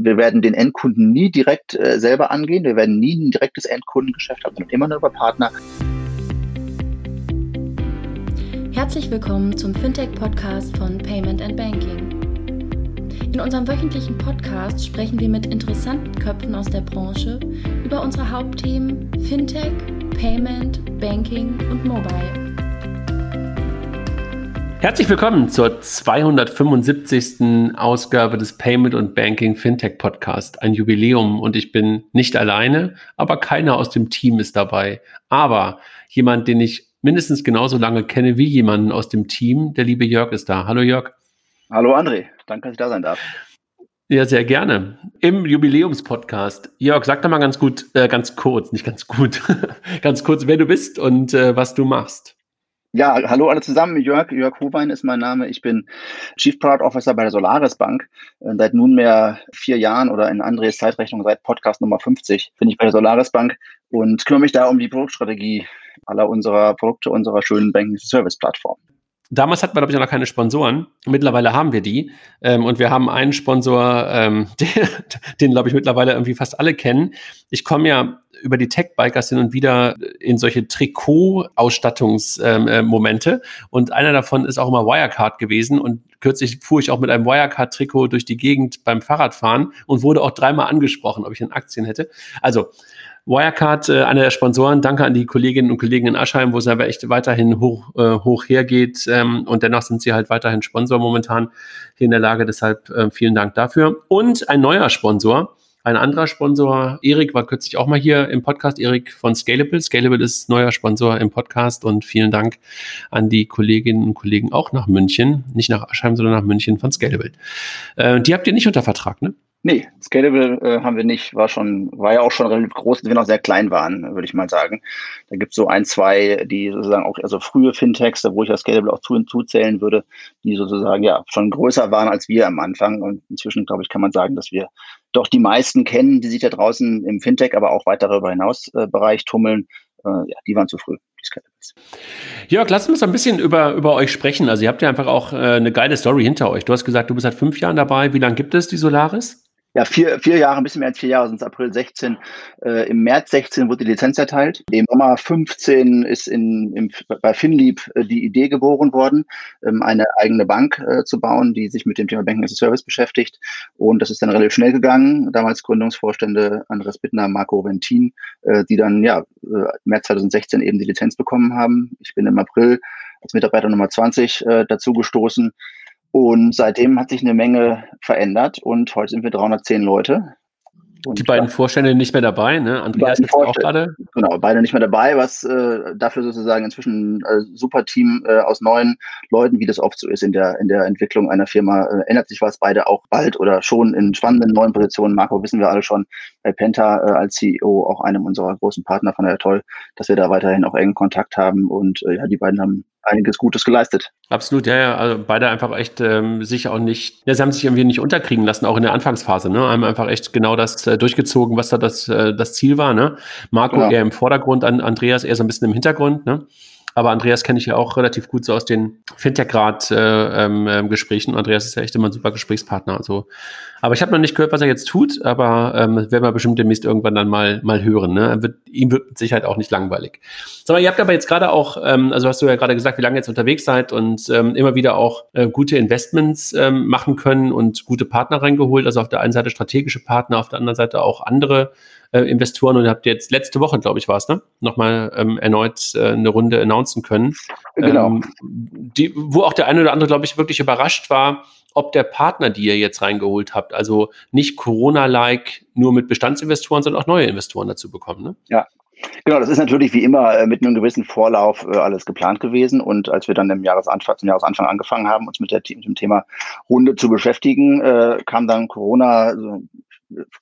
Wir werden den Endkunden nie direkt äh, selber angehen. Wir werden nie ein direktes Endkundengeschäft haben, sondern immer nur über Partner. Herzlich willkommen zum Fintech-Podcast von Payment and Banking. In unserem wöchentlichen Podcast sprechen wir mit interessanten Köpfen aus der Branche über unsere Hauptthemen Fintech, Payment, Banking und Mobile. Herzlich willkommen zur 275. Ausgabe des Payment und Banking Fintech Podcast. Ein Jubiläum und ich bin nicht alleine, aber keiner aus dem Team ist dabei. Aber jemand, den ich mindestens genauso lange kenne wie jemanden aus dem Team, der liebe Jörg ist da. Hallo Jörg. Hallo André, danke, dass ich da sein darf. Ja, sehr gerne. Im Jubiläumspodcast. Jörg, sag doch mal ganz gut, äh, ganz kurz, nicht ganz gut, ganz kurz, wer du bist und äh, was du machst. Ja, hallo alle zusammen. Jörg, Jörg Howein ist mein Name. Ich bin Chief Product Officer bei der Solaris Bank. Äh, seit nunmehr vier Jahren oder in Andres Zeitrechnung seit Podcast Nummer 50 bin ich bei der Solaris Bank und kümmere mich da um die Produktstrategie aller unserer Produkte unserer schönen Banking Service Plattform. Damals hatten wir, glaube ich, noch keine Sponsoren. Mittlerweile haben wir die. Ähm, und wir haben einen Sponsor, ähm, den, den glaube ich, mittlerweile irgendwie fast alle kennen. Ich komme ja über die Tech-Bikers hin und wieder in solche Trikot-Ausstattungsmomente. Ähm, äh, und einer davon ist auch immer Wirecard gewesen. Und kürzlich fuhr ich auch mit einem Wirecard-Trikot durch die Gegend beim Fahrradfahren und wurde auch dreimal angesprochen, ob ich in Aktien hätte. Also, Wirecard, äh, einer der Sponsoren, danke an die Kolleginnen und Kollegen in Aschheim, wo es aber echt weiterhin hoch, äh, hoch hergeht. Ähm, und dennoch sind sie halt weiterhin Sponsor momentan hier in der Lage. Deshalb äh, vielen Dank dafür. Und ein neuer Sponsor, ein anderer Sponsor, Erik, war kürzlich auch mal hier im Podcast, Erik von Scalable. Scalable ist neuer Sponsor im Podcast und vielen Dank an die Kolleginnen und Kollegen auch nach München, nicht nach Aschheim, sondern nach München von Scalable. Äh, die habt ihr nicht unter Vertrag, ne? Nee, Scalable äh, haben wir nicht. War schon, war ja auch schon relativ groß, als wir noch sehr klein waren, würde ich mal sagen. Da gibt es so ein, zwei, die sozusagen auch, also frühe Fintechs, wo ich das Scalable auch zu hinzuzählen würde, die sozusagen ja schon größer waren als wir am Anfang. Und inzwischen, glaube ich, kann man sagen, dass wir doch die meisten kennen, die sich da draußen im Fintech, aber auch weiter darüber hinaus äh, Bereich tummeln. Äh, ja, die waren zu früh. Jörg, lass uns ein bisschen über, über euch sprechen. Also ihr habt ja einfach auch äh, eine geile Story hinter euch. Du hast gesagt, du bist seit fünf Jahren dabei. Wie lange gibt es die Solaris? Ja, vier, vier Jahre, ein bisschen mehr als vier Jahre, sind es April 16. Äh, Im März 16 wurde die Lizenz erteilt. Im Sommer 15 ist in, im, bei Finlieb äh, die Idee geboren worden, ähm, eine eigene Bank äh, zu bauen, die sich mit dem Thema Banking as a Service beschäftigt. Und das ist dann relativ schnell gegangen. Damals Gründungsvorstände Andres Bittner, Marco Ventin, äh, die dann ja äh, März 2016 eben die Lizenz bekommen haben. Ich bin im April als Mitarbeiter Nummer 20 äh, dazu gestoßen und seitdem hat sich eine Menge verändert und heute sind wir 310 Leute. Und die beiden Vorstände nicht mehr dabei, ne? Andreas ist auch gerade. Genau, beide nicht mehr dabei, was äh, dafür sozusagen inzwischen ein äh, super Team äh, aus neuen Leuten, wie das oft so ist in der, in der Entwicklung einer Firma, äh, ändert sich was. Beide auch bald oder schon in spannenden neuen Positionen. Marco wissen wir alle schon bei Penta äh, als CEO, auch einem unserer großen Partner von der Toll, dass wir da weiterhin auch engen Kontakt haben. Und äh, ja, die beiden haben einiges Gutes geleistet. Absolut, ja, ja. Also beide einfach echt ähm, sich auch nicht, ja, sie haben sich irgendwie nicht unterkriegen lassen, auch in der Anfangsphase, ne? Haben einfach echt genau das äh, durchgezogen, was da das, äh, das Ziel war, ne? Marco genau. eher im Vordergrund, an Andreas eher so ein bisschen im Hintergrund, ne? Aber Andreas kenne ich ja auch relativ gut so aus den Fintech-Grad-Gesprächen. Äh, ähm, Andreas ist ja echt immer ein super Gesprächspartner. Also. Aber ich habe noch nicht gehört, was er jetzt tut, aber ähm, werden wir bestimmt demnächst irgendwann dann mal, mal hören. Ne? Wird, ihm wird mit Sicherheit auch nicht langweilig. Sag mal, ihr habt aber jetzt gerade auch, ähm, also hast du ja gerade gesagt, wie lange ihr jetzt unterwegs seid und ähm, immer wieder auch äh, gute Investments ähm, machen können und gute Partner reingeholt. Also auf der einen Seite strategische Partner, auf der anderen Seite auch andere äh, Investoren und habt jetzt letzte Woche, glaube ich, war es, ne? Nochmal ähm, erneut äh, eine Runde announcen können. Genau. Ähm, die, wo auch der eine oder andere, glaube ich, wirklich überrascht war, ob der Partner, die ihr jetzt reingeholt habt, also nicht Corona-like nur mit Bestandsinvestoren, sondern auch neue Investoren dazu bekommen. Ne? Ja, Genau, das ist natürlich wie immer äh, mit einem gewissen Vorlauf äh, alles geplant gewesen. Und als wir dann im Jahresanfang, zum Jahresanfang angefangen haben, uns mit, der, mit dem Thema Runde zu beschäftigen, äh, kam dann Corona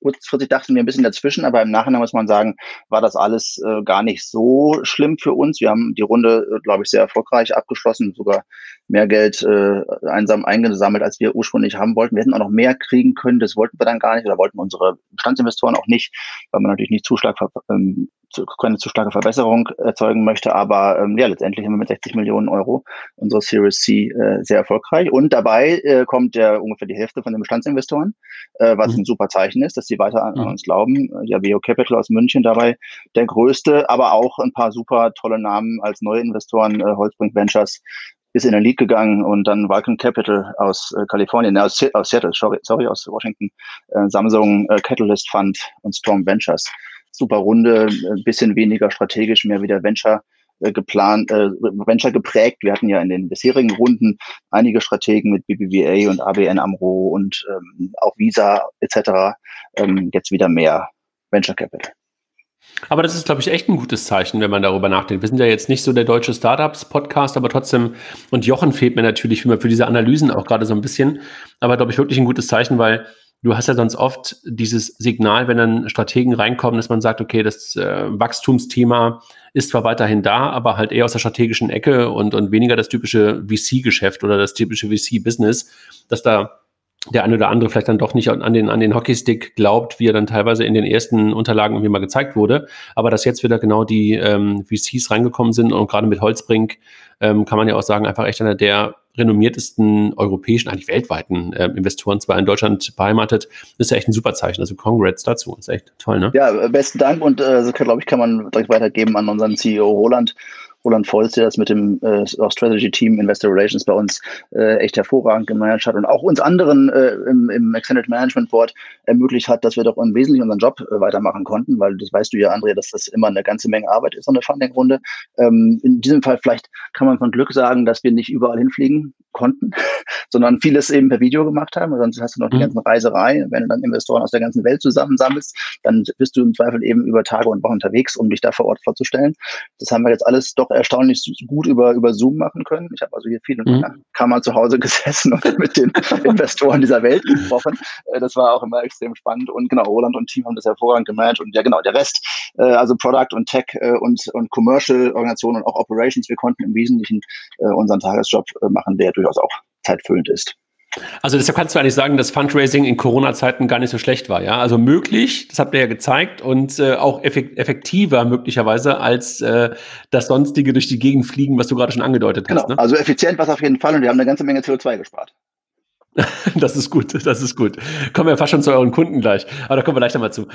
kurzfristig dachten wir ein bisschen dazwischen, aber im Nachhinein muss man sagen, war das alles äh, gar nicht so schlimm für uns. Wir haben die Runde, äh, glaube ich, sehr erfolgreich abgeschlossen, sogar mehr Geld äh, einsam eingesammelt, als wir ursprünglich haben wollten. Wir hätten auch noch mehr kriegen können, das wollten wir dann gar nicht oder wollten unsere Bestandsinvestoren auch nicht, weil man natürlich nicht Zuschlag, ähm, keine zu starke Verbesserung erzeugen möchte. Aber ähm, ja, letztendlich haben wir mit 60 Millionen Euro unsere Series C äh, sehr erfolgreich. Und dabei äh, kommt ja ungefähr die Hälfte von den Bestandsinvestoren, äh, was mhm. ein super Zeichen ist, dass sie weiter an, mhm. uns glauben. Ja, Veo Capital aus München dabei der größte, aber auch ein paar super tolle Namen als neue Investoren, äh, Holzbrink Ventures, ist in den League gegangen und dann Vulcan Capital aus äh, Kalifornien, aus, aus Seattle, sorry, sorry, aus Washington, äh, Samsung äh, Catalyst Fund und Storm Ventures. Super Runde, ein bisschen weniger strategisch, mehr wieder Venture äh, geplant, äh, Venture geprägt. Wir hatten ja in den bisherigen Runden einige Strategen mit BBVA und ABN AMRO und ähm, auch Visa etc. Ähm, jetzt wieder mehr Venture Capital. Aber das ist, glaube ich, echt ein gutes Zeichen, wenn man darüber nachdenkt. Wir sind ja jetzt nicht so der deutsche Startups-Podcast, aber trotzdem, und Jochen fehlt mir natürlich für, für diese Analysen auch gerade so ein bisschen, aber glaube ich wirklich ein gutes Zeichen, weil du hast ja sonst oft dieses Signal, wenn dann Strategen reinkommen, dass man sagt, okay, das äh, Wachstumsthema ist zwar weiterhin da, aber halt eher aus der strategischen Ecke und, und weniger das typische VC-Geschäft oder das typische VC-Business, dass da der eine oder andere vielleicht dann doch nicht an den, an den Hockeystick glaubt, wie er dann teilweise in den ersten Unterlagen irgendwie mal gezeigt wurde. Aber dass jetzt wieder genau die ähm, VCs reingekommen sind und gerade mit Holzbrink ähm, kann man ja auch sagen, einfach echt einer der renommiertesten europäischen, eigentlich weltweiten äh, Investoren zwar in Deutschland beheimatet, ist ja echt ein super Zeichen. Also Congrats dazu. Ist echt toll, ne? Ja, besten Dank und äh, glaube ich, kann man direkt weitergeben an unseren CEO Roland Roland Volz, der das mit dem äh, Strategy Team Investor Relations bei uns äh, echt hervorragend gemanagt hat und auch uns anderen äh, im, im Extended Management Board ermöglicht hat, dass wir doch im Wesentlichen unseren Job äh, weitermachen konnten, weil das weißt du ja, Andrea, dass das immer eine ganze Menge Arbeit ist, so eine Funding-Runde. Ähm, in diesem Fall vielleicht kann man von Glück sagen, dass wir nicht überall hinfliegen konnten, sondern vieles eben per Video gemacht haben. Sonst hast du noch die mhm. ganzen Reiserei. Wenn du dann Investoren aus der ganzen Welt zusammensammelst, dann bist du im Zweifel eben über Tage und Wochen unterwegs, um dich da vor Ort vorzustellen. Das haben wir jetzt alles doch erstaunlich gut über, über Zoom machen können. Ich habe also hier viel in meiner mhm. Kammer zu Hause gesessen und mit den Investoren dieser Welt gesprochen. Äh, das war auch immer extrem spannend. Und genau, Roland und Team haben das hervorragend gemanagt. Und ja, genau, der Rest, äh, also Product und Tech äh, und, und Commercial Organisationen und auch Operations, wir konnten im Wesentlichen unseren Tagesjob machen, der durchaus auch zeitfüllend ist. Also deshalb kannst du eigentlich sagen, dass Fundraising in Corona-Zeiten gar nicht so schlecht war, ja? Also möglich, das habt ihr ja gezeigt und äh, auch effektiver möglicherweise als äh, das sonstige durch die Gegend fliegen, was du gerade schon angedeutet genau. hast. Ne? Also effizient war es auf jeden Fall und wir haben eine ganze Menge CO2 gespart. Das ist gut, das ist gut. Kommen wir fast schon zu euren Kunden gleich. Aber da kommen wir gleich nochmal zu.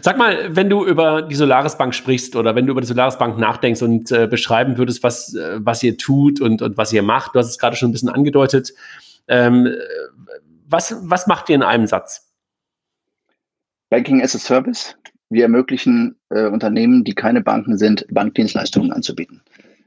Sag mal, wenn du über die Solaris Bank sprichst oder wenn du über die Solaris Bank nachdenkst und äh, beschreiben würdest, was, äh, was ihr tut und, und was ihr macht, du hast es gerade schon ein bisschen angedeutet. Ähm, was, was macht ihr in einem Satz? Banking as a Service. Wir ermöglichen äh, Unternehmen, die keine Banken sind, Bankdienstleistungen anzubieten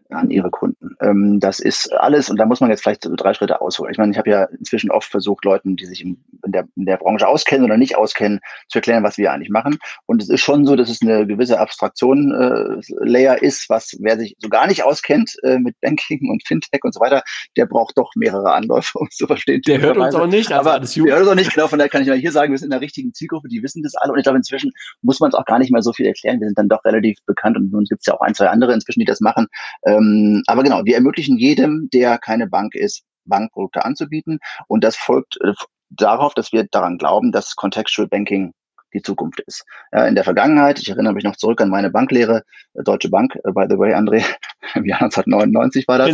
an ihre Kunden. Ähm, das ist alles, und da muss man jetzt vielleicht so drei Schritte ausholen. Ich meine, ich habe ja inzwischen oft versucht, Leuten, die sich in, in, der, in der Branche auskennen oder nicht auskennen, zu erklären, was wir eigentlich machen. Und es ist schon so, dass es eine gewisse Abstraktion-Layer äh, ist, was wer sich so gar nicht auskennt äh, mit Banking und Fintech und so weiter, der braucht doch mehrere Anläufe, um es zu verstehen. Der hört uns auch nicht, also aber alles der hört uns auch nicht, genau, von daher kann ich mal hier sagen, wir sind in der richtigen Zielgruppe, die wissen das alle. Und ich glaube, inzwischen muss man es auch gar nicht mehr so viel erklären. Wir sind dann doch relativ bekannt und nun gibt es ja auch ein, zwei andere inzwischen, die das machen. Ähm, aber genau, wir ermöglichen jedem, der keine Bank ist, Bankprodukte anzubieten. Und das folgt äh, darauf, dass wir daran glauben, dass Contextual Banking die Zukunft ist. Ja, in der Vergangenheit, ich erinnere mich noch zurück an meine Banklehre, äh, Deutsche Bank, äh, by the way, André, im Jahr 1999 war das.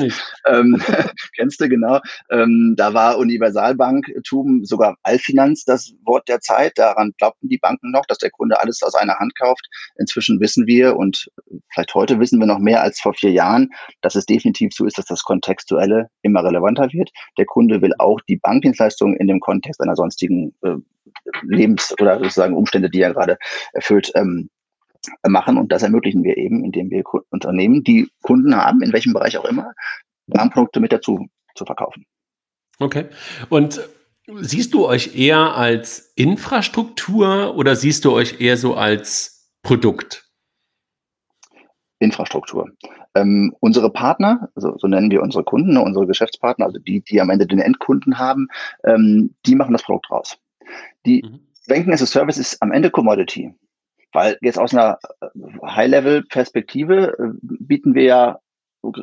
Ähm, kennst du genau. Ähm, da war Universalbanktum, sogar Allfinanz das Wort der Zeit. Daran glaubten die Banken noch, dass der Kunde alles aus einer Hand kauft. Inzwischen wissen wir und vielleicht heute wissen wir noch mehr als vor vier Jahren, dass es definitiv so ist, dass das Kontextuelle immer relevanter wird. Der Kunde will auch die Bankdienstleistung in dem Kontext einer sonstigen äh, Lebens- oder sozusagen Umstände, die er gerade erfüllt, ähm, machen. Und das ermöglichen wir eben, indem wir Unternehmen, die Kunden haben, in welchem Bereich auch immer, Bankprodukte mit dazu zu verkaufen. Okay. Und siehst du euch eher als Infrastruktur oder siehst du euch eher so als Produkt? Infrastruktur. Ähm, unsere Partner, also so nennen wir unsere Kunden, ne, unsere Geschäftspartner, also die, die am Ende den Endkunden haben, ähm, die machen das Produkt raus. Die mhm. Banking as a Service ist am Ende Commodity. Weil jetzt aus einer äh, High-Level-Perspektive äh, bieten wir ja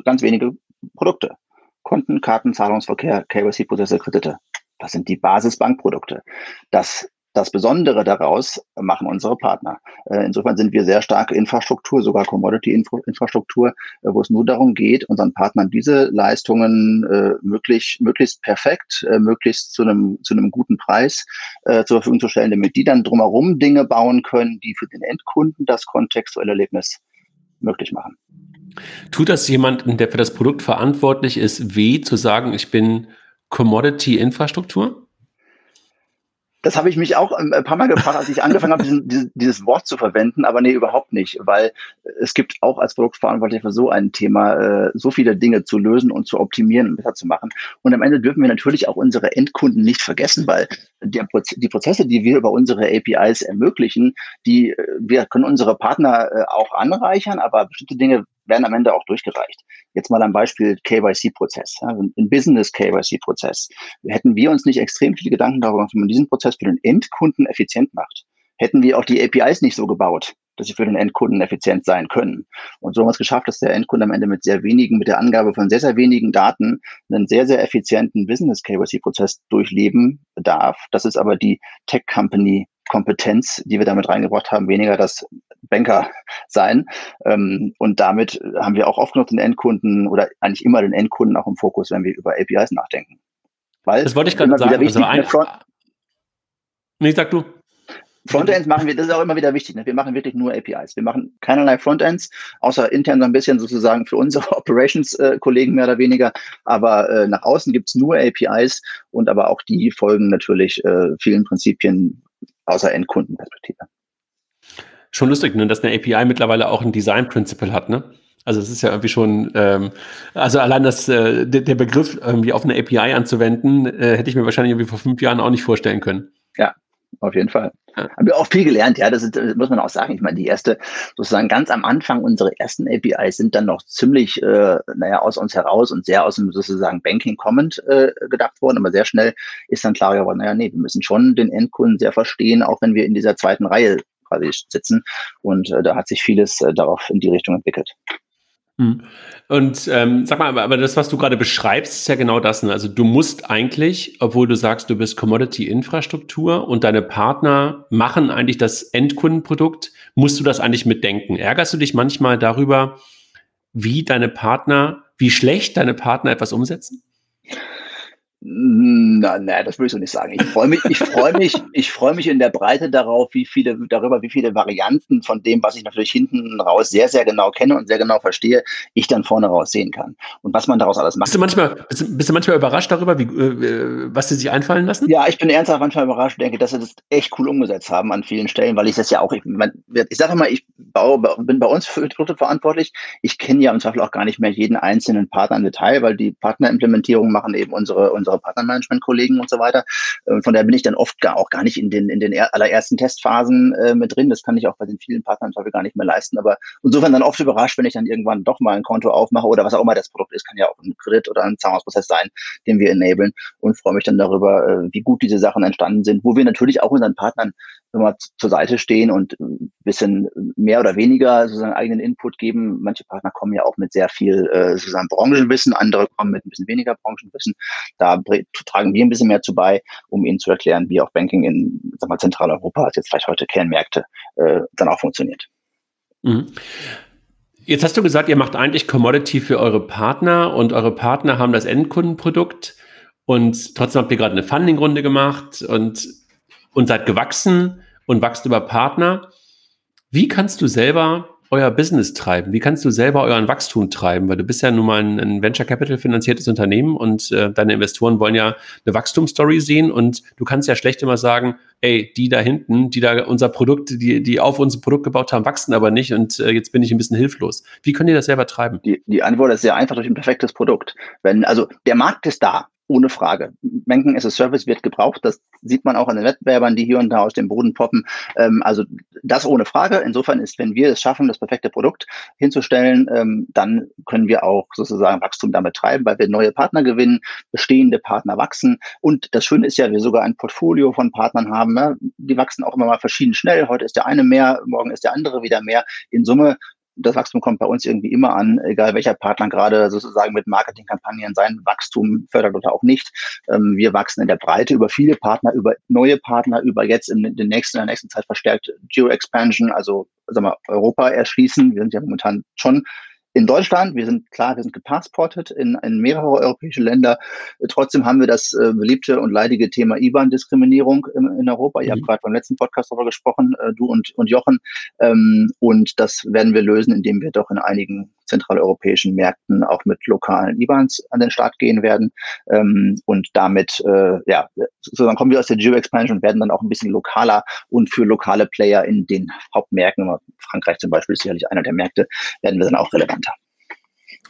ganz wenige Produkte. Konten, Karten, Zahlungsverkehr, KYC-Prozesse, Kredite. Das sind die Basisbankprodukte. Das das Besondere daraus machen unsere Partner. Äh, insofern sind wir sehr starke Infrastruktur, sogar Commodity-Infrastruktur, äh, wo es nur darum geht, unseren Partnern diese Leistungen äh, möglich, möglichst perfekt, möglichst zu einem, zu einem guten Preis zur Verfügung zu stellen, damit die dann drumherum Dinge bauen können, die für den Endkunden das kontextuelle Erlebnis möglich machen. Tut das jemanden, der für das Produkt verantwortlich ist, weh zu sagen, ich bin Commodity-Infrastruktur? Das habe ich mich auch ein paar Mal gefragt, als ich angefangen habe, diesen, dieses Wort zu verwenden, aber nee, überhaupt nicht, weil es gibt auch als Produktverantwortlicher für so ein Thema äh, so viele Dinge zu lösen und zu optimieren und besser zu machen. Und am Ende dürfen wir natürlich auch unsere Endkunden nicht vergessen, weil Proz die Prozesse, die wir über unsere APIs ermöglichen, die äh, wir können unsere Partner äh, auch anreichern, aber bestimmte Dinge werden am Ende auch durchgereicht. Jetzt mal ein Beispiel KYC-Prozess, ja, ein Business-KYC-Prozess. Hätten wir uns nicht extrem viele Gedanken darüber gemacht, wie man diesen Prozess für den Endkunden effizient macht, hätten wir auch die APIs nicht so gebaut, dass sie für den Endkunden effizient sein können. Und so haben wir es geschafft, dass der Endkunde am Ende mit sehr wenigen, mit der Angabe von sehr, sehr wenigen Daten einen sehr, sehr effizienten Business-KYC-Prozess durchleben darf. Das ist aber die Tech-Company Kompetenz, die wir damit reingebracht haben, weniger das Banker sein. Ähm, und damit haben wir auch oft noch den Endkunden oder eigentlich immer den Endkunden auch im Fokus, wenn wir über APIs nachdenken. Weil das wollte ich gerade sagen. Also ein, Front nee, sag du. Frontends machen wir, das ist auch immer wieder wichtig. Ne? Wir machen wirklich nur APIs. Wir machen keinerlei Frontends, außer intern so ein bisschen sozusagen für unsere Operations-Kollegen mehr oder weniger. Aber äh, nach außen gibt's nur APIs und aber auch die folgen natürlich äh, vielen Prinzipien außer Endkundenperspektive schon lustig, ne, dass eine API mittlerweile auch ein Design Principle hat, ne? Also es ist ja irgendwie schon, ähm, also allein das, äh, der, der Begriff irgendwie auf eine API anzuwenden, äh, hätte ich mir wahrscheinlich irgendwie vor fünf Jahren auch nicht vorstellen können. Ja, auf jeden Fall. Ja. Haben wir auch viel gelernt, ja, das, ist, das, muss man auch sagen. Ich meine, die erste, sozusagen ganz am Anfang, unsere ersten APIs sind dann noch ziemlich, äh, naja, aus uns heraus und sehr aus dem sozusagen Banking Comment äh, gedacht worden, aber sehr schnell ist dann klar geworden, naja, nee, wir müssen schon den Endkunden sehr verstehen, auch wenn wir in dieser zweiten Reihe quasi sitzen. Und äh, da hat sich vieles äh, darauf in die Richtung entwickelt. Hm. Und ähm, sag mal, aber das, was du gerade beschreibst, ist ja genau das. Ne? Also du musst eigentlich, obwohl du sagst, du bist Commodity-Infrastruktur und deine Partner machen eigentlich das Endkundenprodukt, musst du das eigentlich mitdenken. Ärgerst du dich manchmal darüber, wie deine Partner, wie schlecht deine Partner etwas umsetzen? Na, na, das würde ich so nicht sagen. Ich freue mich, ich freue mich, ich freue mich in der Breite darauf, wie viele, darüber, wie viele Varianten von dem, was ich natürlich hinten raus sehr, sehr genau kenne und sehr genau verstehe, ich dann vorne raus sehen kann. Und was man daraus alles macht. Bist du manchmal, bist, bist du manchmal überrascht darüber, wie, äh, was sie sich einfallen lassen? Ja, ich bin ernsthaft manchmal überrascht, denke, dass sie das echt cool umgesetzt haben an vielen Stellen, weil ich das ja auch, ich, mein, ich sage immer, ich baue, bin bei uns für Produkte verantwortlich. Ich kenne ja im Zweifel auch gar nicht mehr jeden einzelnen Partner im Detail, weil die Partnerimplementierung machen eben unsere, unsere unsere Partnermanagement-Kollegen und so weiter. Äh, von daher bin ich dann oft gar auch gar nicht in den, in den allerersten Testphasen äh, mit drin. Das kann ich auch bei den vielen Partnern gar nicht mehr leisten. Aber insofern dann oft überrascht, wenn ich dann irgendwann doch mal ein Konto aufmache oder was auch immer das Produkt ist, kann ja auch ein Kredit oder ein Zahlungsprozess sein, den wir enablen und freue mich dann darüber, äh, wie gut diese Sachen entstanden sind, wo wir natürlich auch unseren Partnern immer zur Seite stehen und ein bisschen mehr oder weniger sozusagen eigenen Input geben. Manche Partner kommen ja auch mit sehr viel äh, sozusagen Branchenwissen, andere kommen mit ein bisschen weniger Branchenwissen. Da tragen wir ein bisschen mehr zu bei, um ihnen zu erklären, wie auch Banking in sag mal, Zentraleuropa, als jetzt vielleicht heute Kernmärkte, äh, dann auch funktioniert. Mhm. Jetzt hast du gesagt, ihr macht eigentlich Commodity für eure Partner und eure Partner haben das Endkundenprodukt und trotzdem habt ihr gerade eine Funding-Runde gemacht und, und seid gewachsen und wächst über Partner. Wie kannst du selber euer Business treiben? Wie kannst du selber euren Wachstum treiben? Weil du bist ja nun mal ein, ein Venture Capital finanziertes Unternehmen und äh, deine Investoren wollen ja eine Wachstumsstory sehen und du kannst ja schlecht immer sagen, ey, die da hinten, die da unser Produkt, die, die auf unser Produkt gebaut haben, wachsen aber nicht und äh, jetzt bin ich ein bisschen hilflos. Wie könnt ihr das selber treiben? Die, die Antwort ist sehr einfach durch ein perfektes Produkt. Wenn, also der Markt ist da ohne Frage. Banking as a Service wird gebraucht. Das sieht man auch an den Wettbewerbern, die hier und da aus dem Boden poppen. Ähm, also das ohne Frage. Insofern ist, wenn wir es schaffen, das perfekte Produkt hinzustellen, ähm, dann können wir auch sozusagen Wachstum damit treiben, weil wir neue Partner gewinnen, bestehende Partner wachsen. Und das Schöne ist ja, wir sogar ein Portfolio von Partnern haben. Ne? Die wachsen auch immer mal verschieden schnell. Heute ist der eine mehr, morgen ist der andere wieder mehr. In Summe das Wachstum kommt bei uns irgendwie immer an, egal welcher Partner gerade sozusagen mit Marketingkampagnen sein Wachstum fördert oder auch nicht. Ähm, wir wachsen in der Breite über viele Partner, über neue Partner, über jetzt in, den nächsten, in der nächsten Zeit verstärkt Geo-Expansion, also sagen wir, Europa erschließen. Wir sind ja momentan schon in Deutschland. Wir sind klar, wir sind gepassportet in, in mehrere europäische Länder. Trotzdem haben wir das äh, beliebte und leidige Thema IBAN-Diskriminierung in, in, Europa. Ihr mhm. habt gerade beim letzten Podcast darüber gesprochen, äh, du und, und Jochen. Ähm, und das werden wir lösen, indem wir doch in einigen zentraleuropäischen Märkten auch mit lokalen IBANs an den Start gehen werden. Ähm, und damit, äh, ja, dann kommen wir aus der Geo-Expansion und werden dann auch ein bisschen lokaler und für lokale Player in den Hauptmärkten, Frankreich zum Beispiel ist sicherlich einer der Märkte, werden wir dann auch relevanter.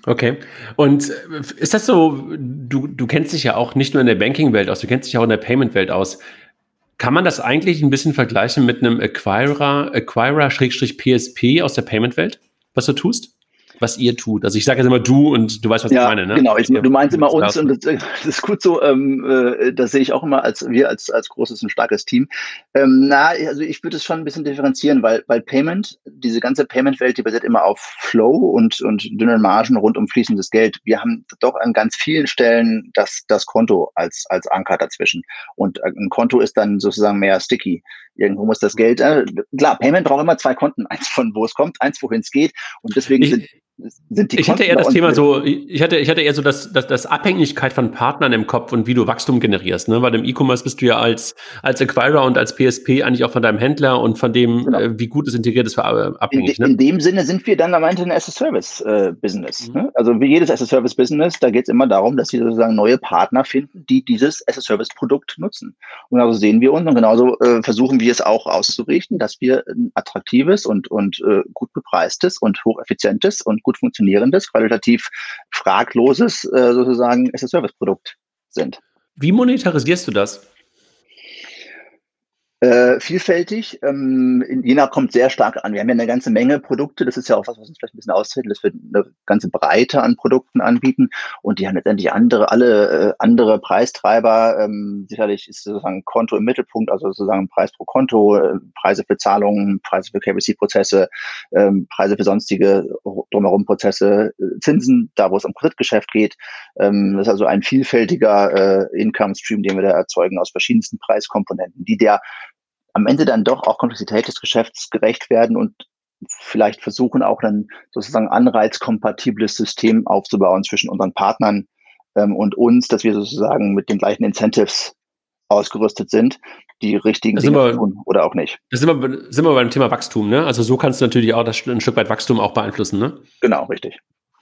Okay. Und ist das so, du, du kennst dich ja auch nicht nur in der Banking-Welt aus, du kennst dich auch in der Payment-Welt aus. Kann man das eigentlich ein bisschen vergleichen mit einem Acquirer, Acquirer-PSP aus der Payment-Welt, was du tust? Was ihr tut. Also ich sage jetzt immer du und du weißt, was ja, ich meine. Ne? Genau, ich, du meinst immer uns und das, das, ist gut so. Ähm, äh, das sehe ich auch immer als wir als, als großes und starkes Team. Ähm, na, also ich würde es schon ein bisschen differenzieren, weil, weil Payment, diese ganze Payment-Welt, die basiert immer auf Flow und, und dünnen Margen rund um fließendes Geld. Wir haben doch an ganz vielen Stellen das, das Konto als, als Anker dazwischen. Und ein Konto ist dann sozusagen mehr sticky. Irgendwo muss das Geld, äh, klar, Payment braucht immer zwei Konten, eins von wo es kommt, eins wohin es geht. Und deswegen ich, sind sind die ich hatte eher das Thema so, ich hatte, ich hatte eher so das, das, das Abhängigkeit von Partnern im Kopf und wie du Wachstum generierst, ne? Weil im E-Commerce bist du ja als, als Acquirer und als PSP eigentlich auch von deinem Händler und von dem, genau. äh, wie gut es integriert ist, abhängig. In, ne? in dem Sinne sind wir dann am Ende ein As-a-Service-Business. Äh, mhm. ne? Also wie jedes As-a-Service-Business, da geht es immer darum, dass sie sozusagen neue Partner finden, die dieses As-a-Service-Produkt nutzen. Und also sehen wir uns und genauso äh, versuchen wir es auch auszurichten, dass wir ein attraktives und, und äh, gut bepreistes und hocheffizientes und gut funktionierendes, qualitativ fragloses äh, sozusagen as-a-Service-Produkt sind. Wie monetarisierst du das? Äh, vielfältig. Ähm, Jena kommt sehr stark an. Wir haben ja eine ganze Menge Produkte. Das ist ja auch was, was uns vielleicht ein bisschen auszählt, dass wir eine ganze Breite an Produkten anbieten. Und die haben letztendlich andere, alle äh, andere Preistreiber. Ähm, sicherlich ist sozusagen Konto im Mittelpunkt, also sozusagen Preis pro Konto, äh, Preise für Zahlungen, Preise für KBC-Prozesse, ähm, Preise für sonstige drumherum Prozesse, äh, Zinsen, da wo es um Kreditgeschäft geht. Ähm, das ist also ein vielfältiger äh, Income-Stream, den wir da erzeugen aus verschiedensten Preiskomponenten, die der am Ende dann doch auch Komplexität des Geschäfts gerecht werden und vielleicht versuchen auch ein sozusagen anreizkompatibles System aufzubauen zwischen unseren Partnern ähm, und uns, dass wir sozusagen mit den gleichen Incentives ausgerüstet sind, die richtigen Dinge wir, tun oder auch nicht. Da sind wir, sind wir beim Thema Wachstum, ne? Also so kannst du natürlich auch das, ein Stück weit Wachstum auch beeinflussen, ne? Genau, richtig.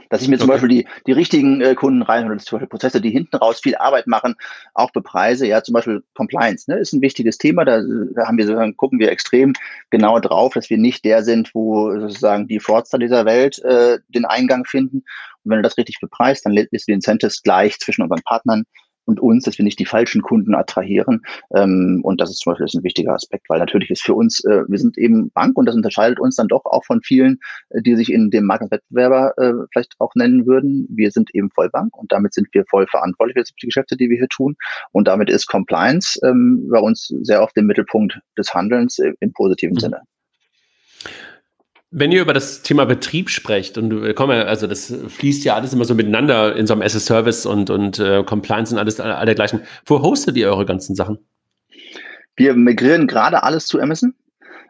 Dass ich mir zum okay. Beispiel die, die richtigen äh, Kunden reinhole, zum Beispiel Prozesse, die hinten raus viel Arbeit machen, auch bepreise. Ja, zum Beispiel Compliance ne, ist ein wichtiges Thema. Da, da haben wir sozusagen, gucken wir extrem genau drauf, dass wir nicht der sind, wo sozusagen die Fraudster dieser Welt äh, den Eingang finden. Und wenn du das richtig bepreist, dann du die Incentives gleich zwischen unseren Partnern und uns, dass wir nicht die falschen Kunden attrahieren. Ähm, und das ist zum Beispiel ein wichtiger Aspekt, weil natürlich ist für uns, äh, wir sind eben Bank und das unterscheidet uns dann doch auch von vielen, äh, die sich in dem Markt als Wettbewerber äh, vielleicht auch nennen würden. Wir sind eben Vollbank und damit sind wir voll verantwortlich für die Geschäfte, die wir hier tun. Und damit ist Compliance ähm, bei uns sehr oft im Mittelpunkt des Handelns äh, im positiven mhm. Sinne. Wenn ihr über das Thema Betrieb sprecht und äh, komm, also das fließt ja alles immer so miteinander in so einem as-a-Service und, und äh, Compliance und alles all dergleichen. Wo hostet ihr eure ganzen Sachen? Wir migrieren gerade alles zu Amazon.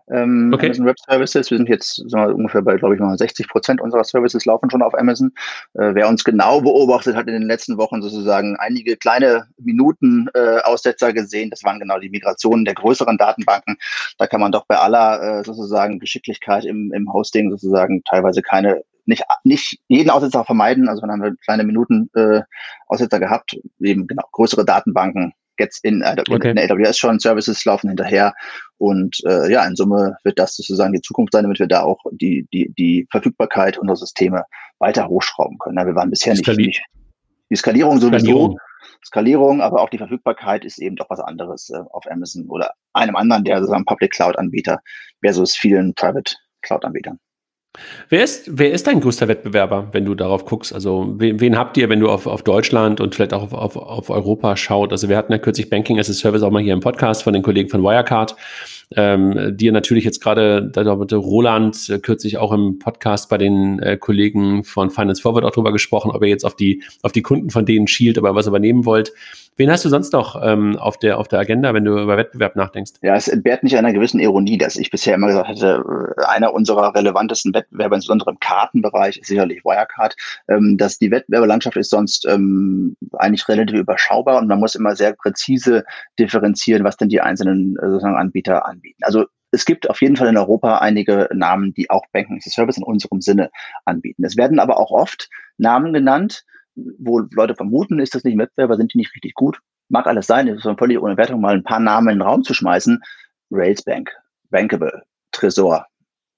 Ähm, okay. Amazon Web Services. Wir sind jetzt sagen wir, ungefähr bei, glaube ich, mal 60 Prozent unserer Services laufen schon auf Amazon. Äh, wer uns genau beobachtet, hat in den letzten Wochen sozusagen einige kleine Minuten äh, Aussetzer gesehen. Das waren genau die Migrationen der größeren Datenbanken. Da kann man doch bei aller äh, sozusagen Geschicklichkeit im, im Hosting sozusagen teilweise keine nicht, nicht jeden Aussetzer vermeiden. Also dann haben wir kleine Minuten äh, Aussetzer gehabt, eben genau größere Datenbanken, jetzt in, äh, okay. in AWS schon, Services laufen hinterher und äh, ja, in Summe wird das sozusagen die Zukunft sein, damit wir da auch die, die, die Verfügbarkeit unserer Systeme weiter hochschrauben können. Ja, wir waren bisher nicht, nicht die Skalierung sowieso, Skalierung. Skalierung, aber auch die Verfügbarkeit ist eben doch was anderes äh, auf Amazon oder einem anderen, der sozusagen Public Cloud Anbieter versus vielen Private Cloud Anbietern. Wer ist, wer ist dein größter Wettbewerber, wenn du darauf guckst? Also, wen, wen habt ihr, wenn du auf, auf Deutschland und vielleicht auch auf, auf, auf Europa schaut? Also, wir hatten ja kürzlich Banking as a Service auch mal hier im Podcast von den Kollegen von Wirecard, ähm, die natürlich jetzt gerade, da Roland äh, kürzlich auch im Podcast bei den äh, Kollegen von Finance Forward auch drüber gesprochen, ob ihr jetzt auf die, auf die Kunden von denen schielt, aber was übernehmen wollt. Wen hast du sonst noch ähm, auf, der, auf der Agenda, wenn du über Wettbewerb nachdenkst? Ja, es entbehrt nicht einer gewissen Ironie, dass ich bisher immer gesagt hatte, äh, einer unserer relevantesten Wettbewerber, insbesondere im Kartenbereich, ist sicherlich Wirecard. Ähm, dass die Wettbewerberlandschaft ist sonst ähm, eigentlich relativ überschaubar und man muss immer sehr präzise differenzieren, was denn die einzelnen äh, sozusagen Anbieter anbieten. Also es gibt auf jeden Fall in Europa einige Namen, die auch Banking as a Service in unserem Sinne anbieten. Es werden aber auch oft Namen genannt, wo Leute vermuten, ist das nicht ein Wettbewerber, sind die nicht richtig gut? Mag alles sein, ist völlig ohne Wertung, mal ein paar Namen in den Raum zu schmeißen. Railsbank, Bankable, Tresor,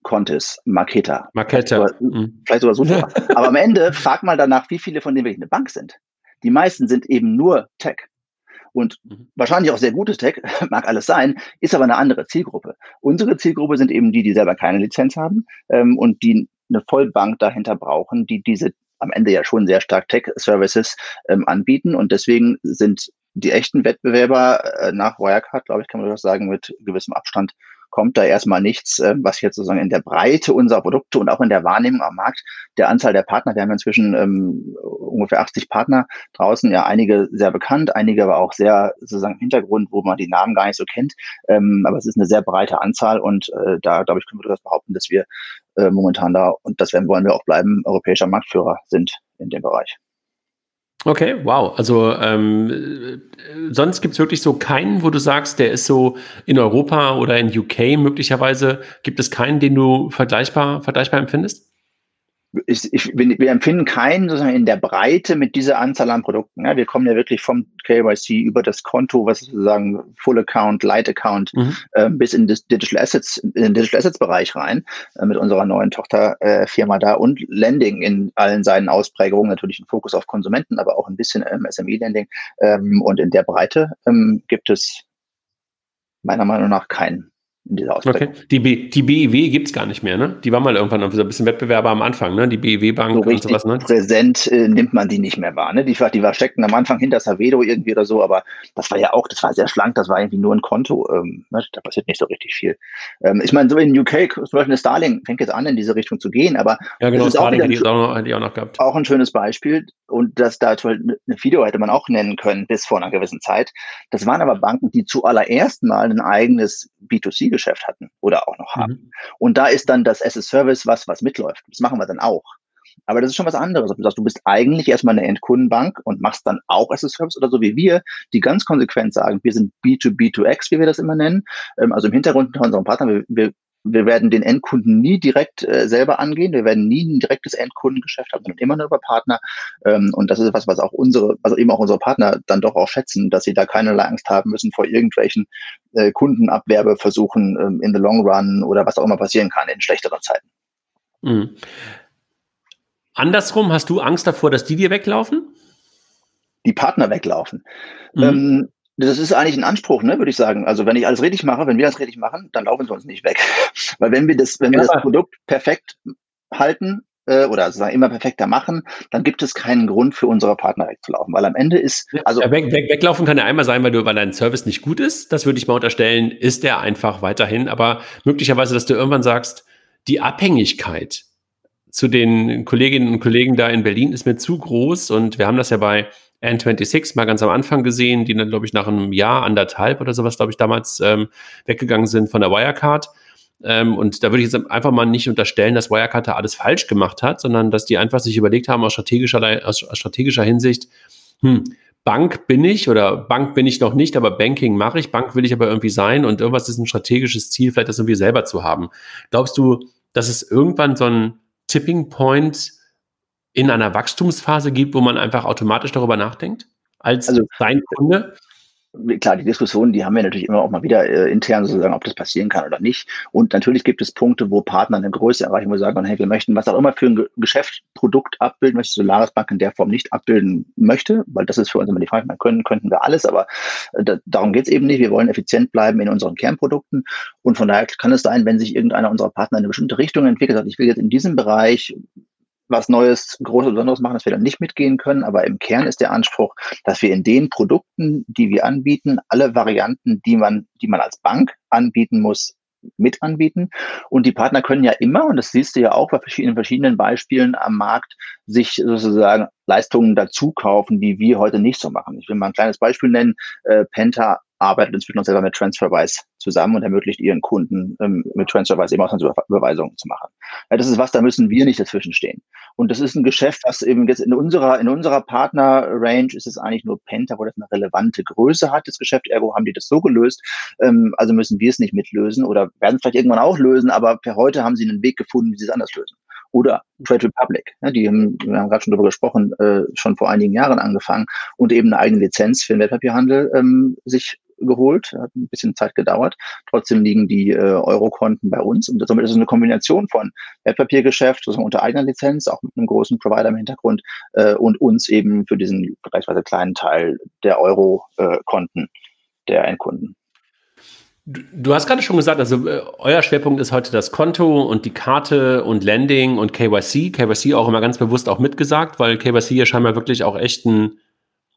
Contis, Marketa. Marketa. Vielleicht sogar, mhm. sogar so. Aber am Ende frag mal danach, wie viele von denen wirklich eine Bank sind. Die meisten sind eben nur Tech. Und mhm. wahrscheinlich auch sehr gutes Tech, mag alles sein, ist aber eine andere Zielgruppe. Unsere Zielgruppe sind eben die, die selber keine Lizenz haben ähm, und die eine Vollbank dahinter brauchen, die diese am Ende ja schon sehr stark Tech-Services ähm, anbieten. Und deswegen sind die echten Wettbewerber äh, nach Wirecard, glaube ich, kann man das sagen, mit gewissem Abstand kommt da erstmal nichts, äh, was jetzt sozusagen in der Breite unserer Produkte und auch in der Wahrnehmung am Markt, der Anzahl der Partner, wir haben inzwischen ähm, ungefähr 80 Partner draußen, ja einige sehr bekannt, einige aber auch sehr sozusagen im Hintergrund, wo man die Namen gar nicht so kennt, ähm, aber es ist eine sehr breite Anzahl und äh, da, glaube ich, können wir das behaupten, dass wir äh, momentan da, und das werden wollen wir auch bleiben, europäischer Marktführer sind in dem Bereich. Okay, wow. Also ähm, sonst gibt es wirklich so keinen, wo du sagst, der ist so in Europa oder in UK möglicherweise, gibt es keinen, den du vergleichbar, vergleichbar empfindest? Ich, ich, wir empfinden keinen sozusagen in der Breite mit dieser Anzahl an Produkten. Ja, wir kommen ja wirklich vom KYC über das Konto, was sozusagen Full Account, Light Account, mhm. äh, bis in das Digital Assets, in den Digital Assets Bereich rein, äh, mit unserer neuen Tochterfirma äh, da und Lending in allen seinen Ausprägungen, natürlich ein Fokus auf Konsumenten, aber auch ein bisschen ähm, SME-Lending. Ähm, und in der Breite ähm, gibt es meiner Meinung nach keinen. Okay. Die, B, die BIW gibt es gar nicht mehr, ne? Die war mal irgendwann so ein bisschen Wettbewerber am Anfang, ne? Die BIW-Bank so und sowas, ne? Präsent äh, nimmt man die nicht mehr wahr, ne? Die, die war steckten am Anfang hinter Savedo irgendwie oder so, aber das war ja auch, das war sehr schlank, das war irgendwie nur ein Konto. Ähm, ne? Da passiert nicht so richtig viel. Ähm, ich meine, so in UK, zum Beispiel eine Starling fängt jetzt an, in diese Richtung zu gehen, aber ja, genau, Starling auch, die auch, noch, auch noch gehabt. Auch ein schönes Beispiel und das da eine Video hätte man auch nennen können bis vor einer gewissen Zeit. Das waren aber Banken, die zuallererst mal ein eigenes B2C-Geschäft hatten oder auch noch haben. Mhm. Und da ist dann das as a Service was, was mitläuft. Das machen wir dann auch. Aber das ist schon was anderes. Ob du sagst, du bist eigentlich erstmal eine Endkundenbank und machst dann auch as a Service oder so wie wir, die ganz konsequent sagen, wir sind B2B2X, wie wir das immer nennen. Ähm, also im Hintergrund von unserem Partner, wir, wir wir werden den Endkunden nie direkt äh, selber angehen. Wir werden nie ein direktes Endkundengeschäft haben, sondern immer nur über Partner. Ähm, und das ist etwas, was auch unsere, also eben auch unsere Partner dann doch auch schätzen, dass sie da keinerlei Angst haben müssen vor irgendwelchen äh, Kundenabwerbeversuchen ähm, in the long run oder was auch immer passieren kann in schlechteren Zeiten. Mhm. Andersrum, hast du Angst davor, dass die dir weglaufen? Die Partner weglaufen. Mhm. Ähm, das ist eigentlich ein Anspruch, ne, würde ich sagen. Also wenn ich alles richtig mache, wenn wir alles richtig machen, dann laufen sie uns nicht weg. Weil wenn wir das, wenn ja. wir das Produkt perfekt halten äh, oder sozusagen immer perfekter machen, dann gibt es keinen Grund für unsere Partner wegzulaufen. Weil am Ende ist, also ja, weg, weg, weglaufen kann ja einmal sein, weil du, weil dein Service nicht gut ist. Das würde ich mal unterstellen, ist der einfach weiterhin. Aber möglicherweise, dass du irgendwann sagst, die Abhängigkeit zu den Kolleginnen und Kollegen da in Berlin ist mir zu groß und wir haben das ja bei N26 mal ganz am Anfang gesehen, die dann, glaube ich, nach einem Jahr, anderthalb oder sowas, glaube ich, damals ähm, weggegangen sind von der Wirecard. Ähm, und da würde ich jetzt einfach mal nicht unterstellen, dass Wirecard da alles falsch gemacht hat, sondern dass die einfach sich überlegt haben aus strategischer, aus strategischer Hinsicht, hm, Bank bin ich oder Bank bin ich noch nicht, aber Banking mache ich, Bank will ich aber irgendwie sein und irgendwas ist ein strategisches Ziel, vielleicht das irgendwie selber zu haben. Glaubst du, dass es irgendwann so ein Tipping Point in einer Wachstumsphase gibt, wo man einfach automatisch darüber nachdenkt? Als also, sein Kunde? klar, die Diskussion, die haben wir natürlich immer auch mal wieder äh, intern sozusagen, ob das passieren kann oder nicht. Und natürlich gibt es Punkte, wo Partner eine Größe erreichen, wo sie sagen, hey, wir möchten was auch immer für ein Geschäft, Produkt abbilden, was die Solaris Bank in der Form nicht abbilden möchte, weil das ist für uns immer die Frage, man können, könnten wir alles, aber äh, da, darum geht es eben nicht. Wir wollen effizient bleiben in unseren Kernprodukten. Und von daher kann es sein, wenn sich irgendeiner unserer Partner in eine bestimmte Richtung entwickelt, sagt, ich will jetzt in diesem Bereich was Neues, Großes, Besonderes machen, dass wir dann nicht mitgehen können. Aber im Kern ist der Anspruch, dass wir in den Produkten, die wir anbieten, alle Varianten, die man, die man als Bank anbieten muss, mit anbieten. Und die Partner können ja immer, und das siehst du ja auch bei verschiedenen, verschiedenen Beispielen am Markt, sich sozusagen Leistungen dazu kaufen, die wir heute nicht so machen. Ich will mal ein kleines Beispiel nennen. Äh, Penta arbeitet inzwischen selber mit TransferWise zusammen und ermöglicht ihren Kunden ähm, mit TransferWise eben Auslandsüberweisungen zu machen. Ja, das ist was, da müssen wir nicht dazwischen stehen. Und das ist ein Geschäft, was eben jetzt in unserer, in unserer Partner-Range ist es eigentlich nur Penta, wo das eine relevante Größe hat, das Geschäft. Ergo haben die das so gelöst. Ähm, also müssen wir es nicht mitlösen oder werden es vielleicht irgendwann auch lösen, aber per heute haben sie einen Weg gefunden, wie sie es anders lösen oder Trade Republic. Ja, die haben, wir haben gerade schon darüber gesprochen, äh, schon vor einigen Jahren angefangen und eben eine eigene Lizenz für den Wertpapierhandel ähm, sich geholt, hat ein bisschen Zeit gedauert. Trotzdem liegen die äh, Euro-Konten bei uns und somit ist es eine Kombination von Wertpapiergeschäft, sozusagen unter eigener Lizenz, auch mit einem großen Provider im Hintergrund äh, und uns eben für diesen vergleichsweise kleinen Teil der Euro-Konten der Endkunden. Du hast gerade schon gesagt, also äh, euer Schwerpunkt ist heute das Konto und die Karte und Lending und KYC. KYC auch immer ganz bewusst auch mitgesagt, weil KYC ja scheinbar wirklich auch echt ein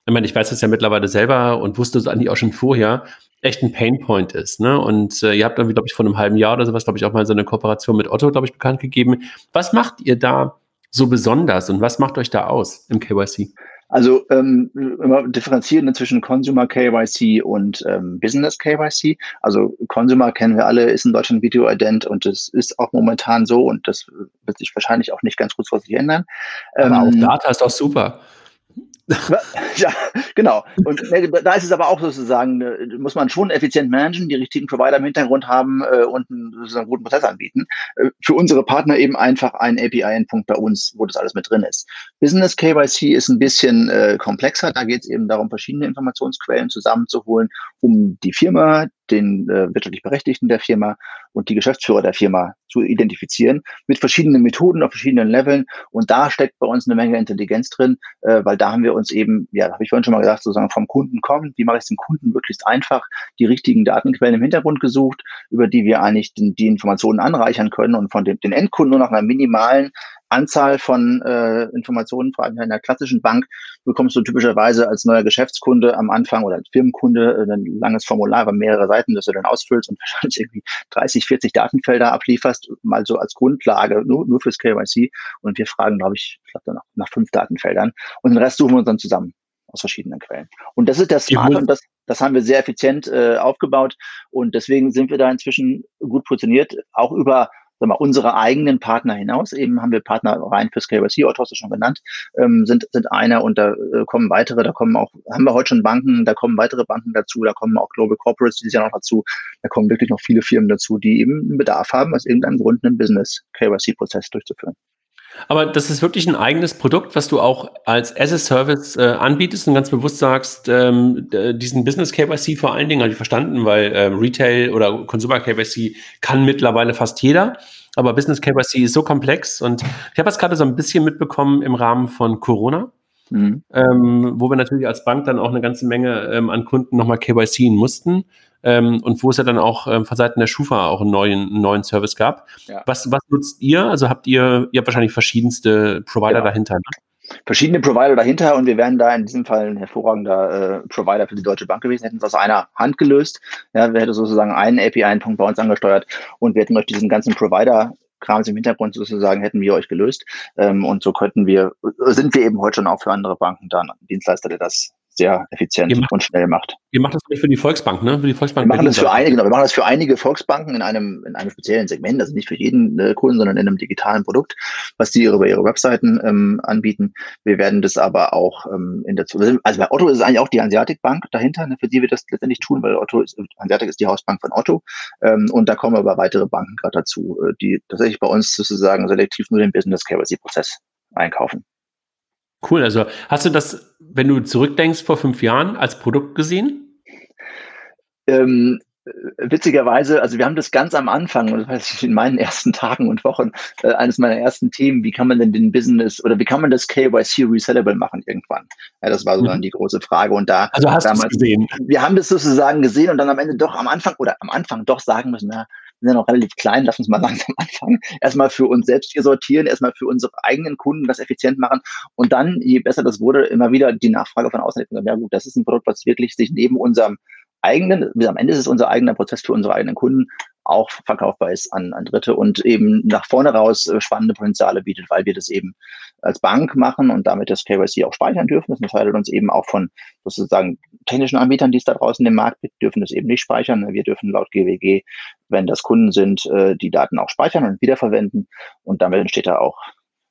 ich meine, ich weiß das ja mittlerweile selber und wusste es eigentlich auch schon vorher, echt ein Painpoint ist. Ne? Und äh, ihr habt dann, glaube ich, vor einem halben Jahr oder sowas, glaube ich, auch mal so eine Kooperation mit Otto, glaube ich, bekannt gegeben. Was macht ihr da so besonders und was macht euch da aus im KYC? Also ähm, immer differenzieren zwischen Consumer KYC und ähm, Business KYC. Also Consumer kennen wir alle, ist in Deutschland Video Ident und das ist auch momentan so und das wird sich wahrscheinlich auch nicht ganz kurzfristig ändern. Aber ähm, auch Data ist auch super. Ja, genau. Und da ist es aber auch sozusagen, ne, muss man schon effizient managen, die richtigen Provider im Hintergrund haben äh, und einen sozusagen guten Prozess anbieten. Äh, für unsere Partner eben einfach ein API-Endpunkt bei uns, wo das alles mit drin ist. Business KYC ist ein bisschen äh, komplexer. Da geht es eben darum, verschiedene Informationsquellen zusammenzuholen, um die Firma, den äh, wirtschaftlich Berechtigten der Firma und die Geschäftsführer der Firma zu identifizieren mit verschiedenen Methoden auf verschiedenen Leveln. Und da steckt bei uns eine Menge Intelligenz drin, äh, weil da haben wir uns eben, ja, habe ich vorhin schon mal gesagt, sozusagen vom Kunden kommen. Wie mache ich es dem Kunden möglichst einfach? Die richtigen Datenquellen im Hintergrund gesucht, über die wir eigentlich den, die Informationen anreichern können und von dem, den Endkunden nur noch einer minimalen Anzahl von äh, Informationen, vor allem in einer klassischen Bank, bekommst du typischerweise als neuer Geschäftskunde am Anfang oder als Firmenkunde äh, ein langes Formular über mehrere Seiten, das du dann ausfüllst und wahrscheinlich irgendwie 30, 40 Datenfelder ablieferst, mal so als Grundlage, nur, nur fürs KYC. Und wir fragen, glaube ich, ich glaube, nach, nach fünf Datenfeldern. Und den Rest suchen wir uns dann zusammen aus verschiedenen Quellen. Und das ist der Smart und das, das haben wir sehr effizient äh, aufgebaut und deswegen sind wir da inzwischen gut positioniert, auch über sagen wir, unsere eigenen Partner hinaus. Eben haben wir Partner rein fürs KYC, Otto hast du schon genannt, ähm, sind, sind einer und da äh, kommen weitere, da kommen auch, haben wir heute schon Banken, da kommen weitere Banken dazu, da kommen auch Global Corporates dieses Jahr noch dazu, da kommen wirklich noch viele Firmen dazu, die eben einen Bedarf haben, aus irgendeinem Grund einen Business KYC-Prozess durchzuführen. Aber das ist wirklich ein eigenes Produkt, was du auch als as-a-Service äh, anbietest und ganz bewusst sagst, ähm, diesen Business KYC vor allen Dingen habe ich verstanden, weil ähm, Retail oder Consumer KYC kann mittlerweile fast jeder. Aber Business KYC ist so komplex und ich habe das gerade so ein bisschen mitbekommen im Rahmen von Corona. Mhm. Ähm, wo wir natürlich als Bank dann auch eine ganze Menge ähm, an Kunden nochmal KYC mussten ähm, und wo es ja dann auch ähm, von Seiten der Schufa auch einen neuen, einen neuen Service gab. Ja. Was, was nutzt ihr? Also habt ihr, ihr habt wahrscheinlich verschiedenste Provider genau. dahinter, ne? verschiedene Provider dahinter und wir wären da in diesem Fall ein hervorragender äh, Provider für die Deutsche Bank gewesen, hätten es aus einer Hand gelöst. Ja, wir hätten sozusagen einen API-Punkt bei uns angesteuert und wir hätten euch diesen ganzen Provider Krams im Hintergrund sozusagen hätten wir euch gelöst. Ähm, und so könnten wir, sind wir eben heute schon auch für andere Banken dann Dienstleister, der das sehr effizient macht, und schnell macht. Ihr macht das nicht für die Volksbank, ne? Für die Volksbank. Wir machen das für einige, genau. Wir machen das für einige Volksbanken in einem, in einem speziellen Segment, also nicht für jeden äh, Kunden, sondern in einem digitalen Produkt, was die über ihre Webseiten ähm, anbieten. Wir werden das aber auch ähm, in der Zukunft, also bei Otto ist es eigentlich auch die Hanseatic Bank dahinter, ne, für die wir das letztendlich tun, weil Otto ist, Hanseatic ist die Hausbank von Otto. Ähm, und da kommen aber weitere Banken gerade dazu, äh, die tatsächlich bei uns sozusagen selektiv nur den Business KYC-Prozess einkaufen. Cool, also hast du das, wenn du zurückdenkst, vor fünf Jahren als Produkt gesehen? Ähm, witzigerweise, also wir haben das ganz am Anfang, das heißt in meinen ersten Tagen und Wochen, äh, eines meiner ersten Themen, wie kann man denn den Business oder wie kann man das KYC resellable machen irgendwann? Ja, das war so mhm. dann die große Frage. Und da also hast damals, gesehen. Wir haben das sozusagen gesehen und dann am Ende doch am Anfang oder am Anfang doch sagen müssen, na, sind ja noch relativ klein, lass uns mal langsam anfangen. Erstmal für uns selbst hier sortieren, erstmal für unsere eigenen Kunden das effizient machen und dann, je besser das wurde, immer wieder die Nachfrage von außen. Ja gut, das ist ein Produkt, was wirklich sich neben unserem eigenen, am Ende ist es unser eigener Prozess für unsere eigenen Kunden, auch verkaufbar ist an, an Dritte und eben nach vorne raus äh, spannende Potenziale bietet, weil wir das eben als Bank machen und damit das KYC auch speichern dürfen. Das unterscheidet uns eben auch von sozusagen technischen Anbietern, die es da draußen im Markt gibt, dürfen das eben nicht speichern. Wir dürfen laut GWG, wenn das Kunden sind, äh, die Daten auch speichern und wiederverwenden und damit entsteht da auch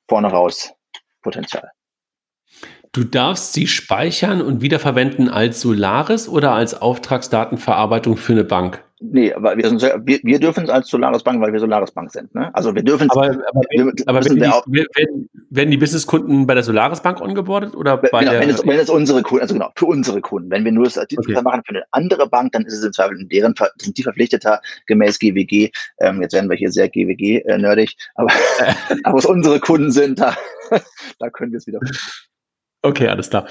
vorne raus Potenzial. Du darfst sie speichern und wiederverwenden als Solaris oder als Auftragsdatenverarbeitung für eine Bank? Nee, aber wir, sind, wir, wir dürfen es als Solaris Bank, weil wir Solaris Bank sind. Ne? Also wir dürfen es. Aber, aber, wir, aber werden, die, werden, werden die Businesskunden bei der Solaris Bank ongeboardet oder bei genau, der, wenn, es, wenn es unsere Kunden, also genau, für unsere Kunden. Wenn wir nur das okay. machen für eine andere Bank, dann ist es im Zweifel in deren sind die verpflichteter gemäß GWG. Ähm, jetzt werden wir hier sehr GWG-nerdig, äh, aber, aber es unsere Kunden sind, da, da können wir es wieder. Okay, alles klar.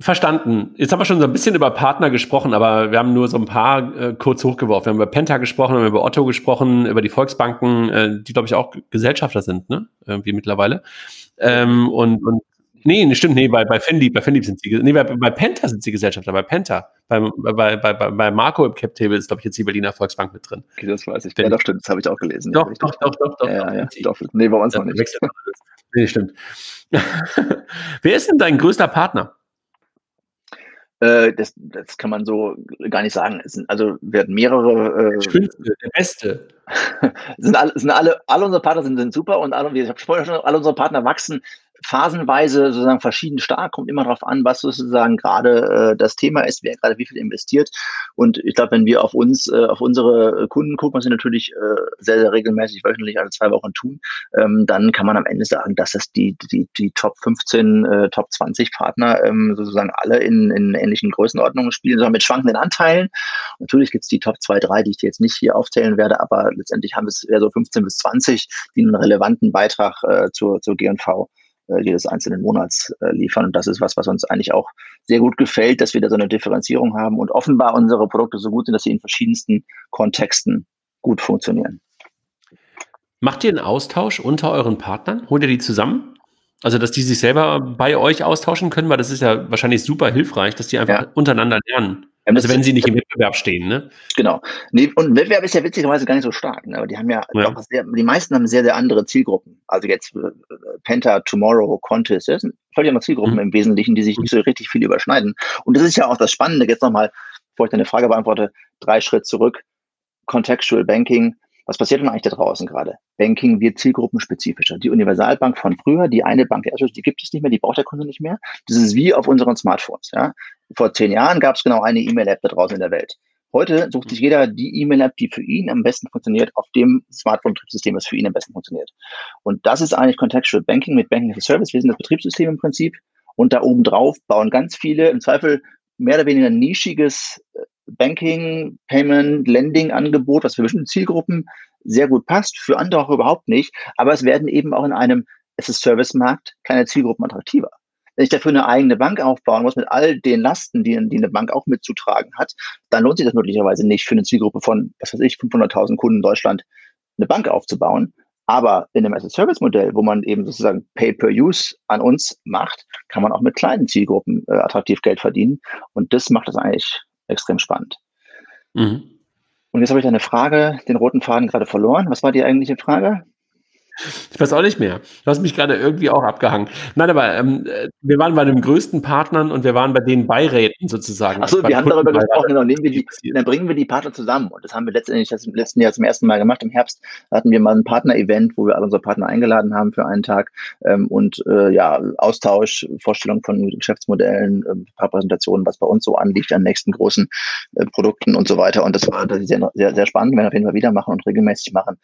Verstanden. Jetzt haben wir schon so ein bisschen über Partner gesprochen, aber wir haben nur so ein paar äh, kurz hochgeworfen. Wir haben über Penta gesprochen, wir haben über Otto gesprochen, über die Volksbanken, äh, die, glaube ich, auch Gesellschafter sind, ne? Irgendwie mittlerweile. Ähm, und, und nee, stimmt, nee, bei, bei Finlieb, bei Finlieb sind sie, nee, bei, bei Penta sind sie Gesellschafter, bei Penta. Bei, bei, bei, bei, Marco im Cap Table ist, glaube ich, jetzt die Berliner Volksbank mit drin. Okay, das weiß ich. Ja, doch, stimmt, das habe ich auch gelesen. Doch, doch, doch, doch, doch, ja, ja, doch. Nee, bei uns noch nicht. Nee, stimmt. Wer ist denn dein größter Partner? Äh, das, das kann man so gar nicht sagen. Sind, also wir hatten mehrere. Äh, Schönste, der Beste. sind alle, sind alle, alle unsere Partner sind, sind super und alle, ich habe vorher schon, alle unsere Partner wachsen phasenweise sozusagen verschieden stark, kommt immer darauf an, was sozusagen gerade äh, das Thema ist, wer gerade wie viel investiert. Und ich glaube, wenn wir auf uns, äh, auf unsere Kunden gucken, was sie natürlich äh, sehr, sehr regelmäßig wöchentlich alle zwei Wochen tun, ähm, dann kann man am Ende sagen, dass das die, die, die Top 15, äh, Top 20 Partner ähm, sozusagen alle in, in ähnlichen Größenordnungen spielen, sondern mit schwankenden Anteilen. Natürlich gibt es die Top 2, 3, die ich dir jetzt nicht hier aufzählen werde, aber letztendlich haben es eher so 15 bis 20, die einen relevanten Beitrag äh, zur, zur G&V jedes einzelnen Monats äh, liefern. Und das ist was, was uns eigentlich auch sehr gut gefällt, dass wir da so eine Differenzierung haben und offenbar unsere Produkte so gut sind, dass sie in verschiedensten Kontexten gut funktionieren. Macht ihr einen Austausch unter euren Partnern? Holt ihr die zusammen? Also, dass die sich selber bei euch austauschen können, weil das ist ja wahrscheinlich super hilfreich, dass die einfach ja. untereinander lernen. Also wenn sie nicht im Wettbewerb stehen, ne? Genau. Nee, und Wettbewerb ist ja witzigerweise gar nicht so stark, ne? Aber die haben ja, ja. Sehr, die meisten haben sehr, sehr andere Zielgruppen. Also jetzt äh, Penta, Tomorrow, Contest, das sind völlig andere Zielgruppen mhm. im Wesentlichen, die sich nicht so richtig viel überschneiden. Und das ist ja auch das Spannende. Jetzt nochmal, bevor ich deine Frage beantworte, drei Schritt zurück. Contextual Banking was passiert denn eigentlich da draußen gerade? Banking wird zielgruppenspezifischer. Die Universalbank von früher, die eine Bank, die gibt es nicht mehr, die braucht der Kunde nicht mehr. Das ist wie auf unseren Smartphones. Ja? Vor zehn Jahren gab es genau eine E-Mail-App da draußen in der Welt. Heute sucht sich jeder die E-Mail-App, die für ihn am besten funktioniert, auf dem Smartphone-Betriebssystem, das für ihn am besten funktioniert. Und das ist eigentlich Contextual Banking mit Banking as a Service. Wir sind das Betriebssystem im Prinzip. Und da oben drauf bauen ganz viele, im Zweifel mehr oder weniger nischiges äh, Banking, Payment, Lending-Angebot, was für bestimmte Zielgruppen sehr gut passt, für andere auch überhaupt nicht. Aber es werden eben auch in einem Service-Markt kleine Zielgruppen attraktiver. Wenn ich dafür eine eigene Bank aufbauen muss mit all den Lasten, die, die eine Bank auch mitzutragen hat, dann lohnt sich das möglicherweise nicht für eine Zielgruppe von, was weiß ich, 500.000 Kunden in Deutschland eine Bank aufzubauen. Aber in einem As-a-Service-Modell, wo man eben sozusagen Pay-per-Use an uns macht, kann man auch mit kleinen Zielgruppen äh, attraktiv Geld verdienen. Und das macht das eigentlich extrem spannend. Mhm. Und jetzt habe ich eine Frage, den roten Faden gerade verloren. Was war die eigentliche Frage? Ich weiß auch nicht mehr. Du hast mich gerade irgendwie auch abgehangen. Nein, aber ähm, wir waren bei den größten Partnern und wir waren bei den Beiräten sozusagen. Achso, wir haben darüber gesprochen, genau, nehmen wir die, dann bringen wir die Partner zusammen. Und das haben wir letztendlich das im letzten Jahr zum ersten Mal gemacht. Im Herbst hatten wir mal ein Partner-Event, wo wir alle unsere Partner eingeladen haben für einen Tag. Ähm, und äh, ja, Austausch, Vorstellung von Geschäftsmodellen, äh, ein paar Präsentationen, was bei uns so anliegt an nächsten großen äh, Produkten und so weiter. Und das war das sehr, sehr, sehr spannend, wenn wir auf jeden Fall wieder machen und regelmäßig machen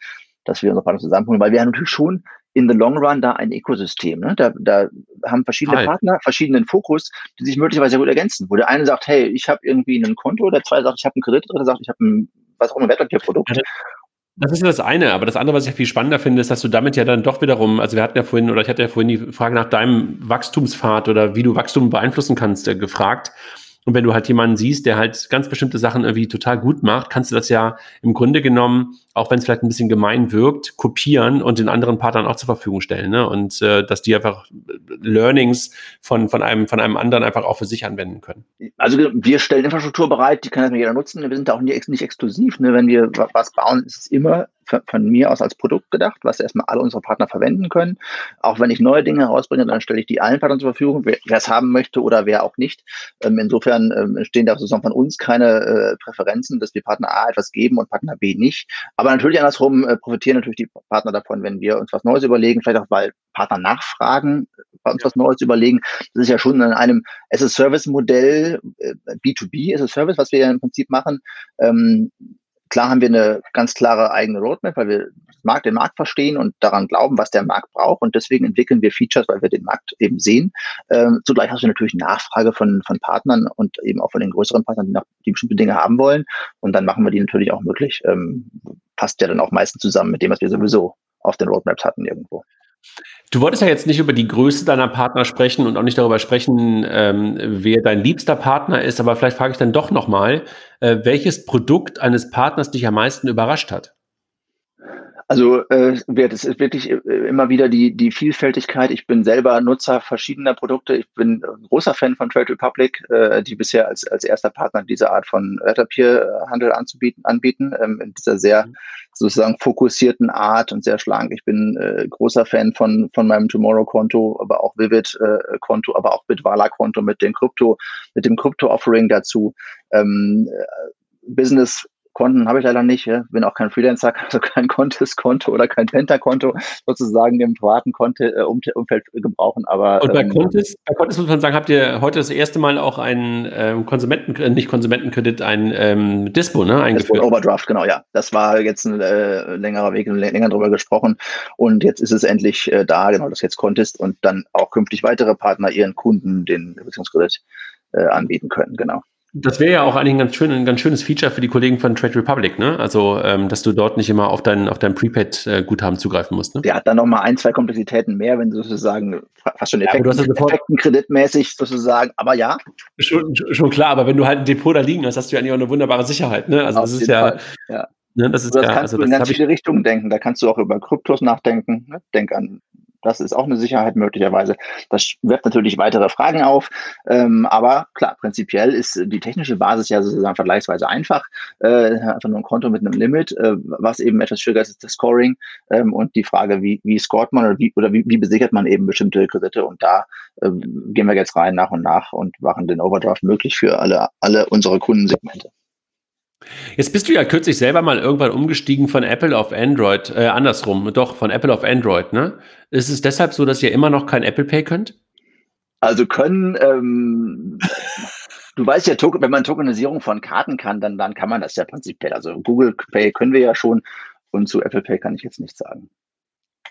dass wir unsere Partner zusammenholen, weil wir ja natürlich schon in the long run da ein Ökosystem. Ne? Da, da haben verschiedene Hi. Partner verschiedenen Fokus, die sich möglicherweise gut ergänzen. Wo der eine sagt, hey, ich habe irgendwie ein Konto, der zweite sagt, ich habe einen Kredit, der dritte sagt, ich habe ein was auch immer Wertpapierprodukt. Das ist ja das eine, aber das andere, was ich viel spannender finde, ist, dass du damit ja dann doch wiederum, also wir hatten ja vorhin, oder ich hatte ja vorhin die Frage nach deinem Wachstumspfad oder wie du Wachstum beeinflussen kannst, äh, gefragt. Und wenn du halt jemanden siehst, der halt ganz bestimmte Sachen irgendwie total gut macht, kannst du das ja im Grunde genommen, auch wenn es vielleicht ein bisschen gemein wirkt, kopieren und den anderen Partnern auch zur Verfügung stellen. Ne? Und äh, dass die einfach Learnings von, von, einem, von einem anderen einfach auch für sich anwenden können. Also wir stellen Infrastruktur bereit, die kann das jeder nutzen. Wir sind da auch nicht, nicht exklusiv. Ne? Wenn wir was bauen, ist es immer von mir aus als Produkt gedacht, was erstmal alle unsere Partner verwenden können. Auch wenn ich neue Dinge herausbringe, dann stelle ich die allen Partnern zur Verfügung, wer es haben möchte oder wer auch nicht. Ähm, insofern ähm, stehen da sozusagen von uns keine äh, Präferenzen, dass wir Partner A etwas geben und Partner B nicht. Aber natürlich andersrum äh, profitieren natürlich die Partner davon, wenn wir uns was Neues überlegen, vielleicht auch weil Partner nachfragen, bei uns was Neues überlegen. Das ist ja schon in einem as-a-Service-Modell, äh, B2B as-a-Service, was wir ja im Prinzip machen. Ähm, Klar haben wir eine ganz klare eigene Roadmap, weil wir den Markt verstehen und daran glauben, was der Markt braucht. Und deswegen entwickeln wir Features, weil wir den Markt eben sehen. Ähm, zugleich hast du natürlich Nachfrage von, von Partnern und eben auch von den größeren Partnern, die, noch, die bestimmte Dinge haben wollen. Und dann machen wir die natürlich auch möglich. Ähm, passt ja dann auch meistens zusammen mit dem, was wir sowieso auf den Roadmaps hatten irgendwo. Du wolltest ja jetzt nicht über die Größe deiner Partner sprechen und auch nicht darüber sprechen, ähm, wer dein liebster Partner ist, aber vielleicht frage ich dann doch nochmal, äh, welches Produkt eines Partners dich am meisten überrascht hat? Also äh, das ist wirklich äh, immer wieder die, die Vielfältigkeit. Ich bin selber Nutzer verschiedener Produkte. Ich bin großer Fan von Trade Republic, äh, die bisher als, als erster Partner diese Art von Wertpapierhandel anzubieten, anbieten, ähm, in dieser sehr mhm. sozusagen fokussierten Art und sehr schlank. Ich bin äh, großer Fan von, von meinem Tomorrow-Konto, aber auch Vivid-Konto, äh, aber auch Bitwala-Konto mit dem Krypto, mit dem Krypto-Offering dazu. Ähm, äh, Business Konten habe ich leider nicht. Ja. Bin auch kein Freelancer, also kein Contest-Konto oder kein Penta-Konto sozusagen im privaten äh, Umfeld gebrauchen. Aber, Und bei, ähm, Contest, bei Contest muss man sagen, habt ihr heute das erste Mal auch einen ähm, Konsumenten, äh, nicht Konsumentenkredit, ein ähm, Dispo ne, eingeführt? Dispo Overdraft, genau, ja. Das war jetzt ein äh, längerer Weg, länger drüber gesprochen. Und jetzt ist es endlich äh, da, genau, das jetzt Contest und dann auch künftig weitere Partner ihren Kunden den Beziehungskredit äh, anbieten können, genau. Das wäre ja auch eigentlich ein ganz, schön, ein ganz schönes Feature für die Kollegen von Trade Republic, ne? Also, ähm, dass du dort nicht immer auf dein, auf dein Prepaid-Guthaben zugreifen musst. Ne? Der hat dann nochmal ein, zwei Komplexitäten mehr, wenn du sozusagen fast schon Effekten, ja, Effekten kreditmäßig sozusagen, aber ja. Schon, schon klar, aber wenn du halt ein Depot da liegen hast, hast du ja eigentlich auch eine wunderbare Sicherheit, ne? Also, auf das ist ja, ja. Ne, das ist also das ja, kannst also du in ganz viele Richtungen denken. Da kannst du auch über Kryptos nachdenken. Ne? Denk an das ist auch eine Sicherheit möglicherweise. Das wirft natürlich weitere Fragen auf. Ähm, aber klar, prinzipiell ist die technische Basis ja sozusagen vergleichsweise einfach. Äh, einfach nur ein Konto mit einem Limit. Äh, was eben etwas schwieriger ist, ist das Scoring ähm, und die Frage, wie, wie scoret man oder wie, oder wie, wie besichert man eben bestimmte Kredite. Und da äh, gehen wir jetzt rein nach und nach und machen den Overdraft möglich für alle, alle unsere Kundensegmente. Jetzt bist du ja kürzlich selber mal irgendwann umgestiegen von Apple auf Android, äh, andersrum, doch, von Apple auf Android, ne? Ist es deshalb so, dass ihr immer noch kein Apple Pay könnt? Also können, ähm, du weißt ja, wenn man Tokenisierung von Karten kann, dann, dann kann man das ja prinzipiell. Also Google Pay können wir ja schon und zu Apple Pay kann ich jetzt nichts sagen.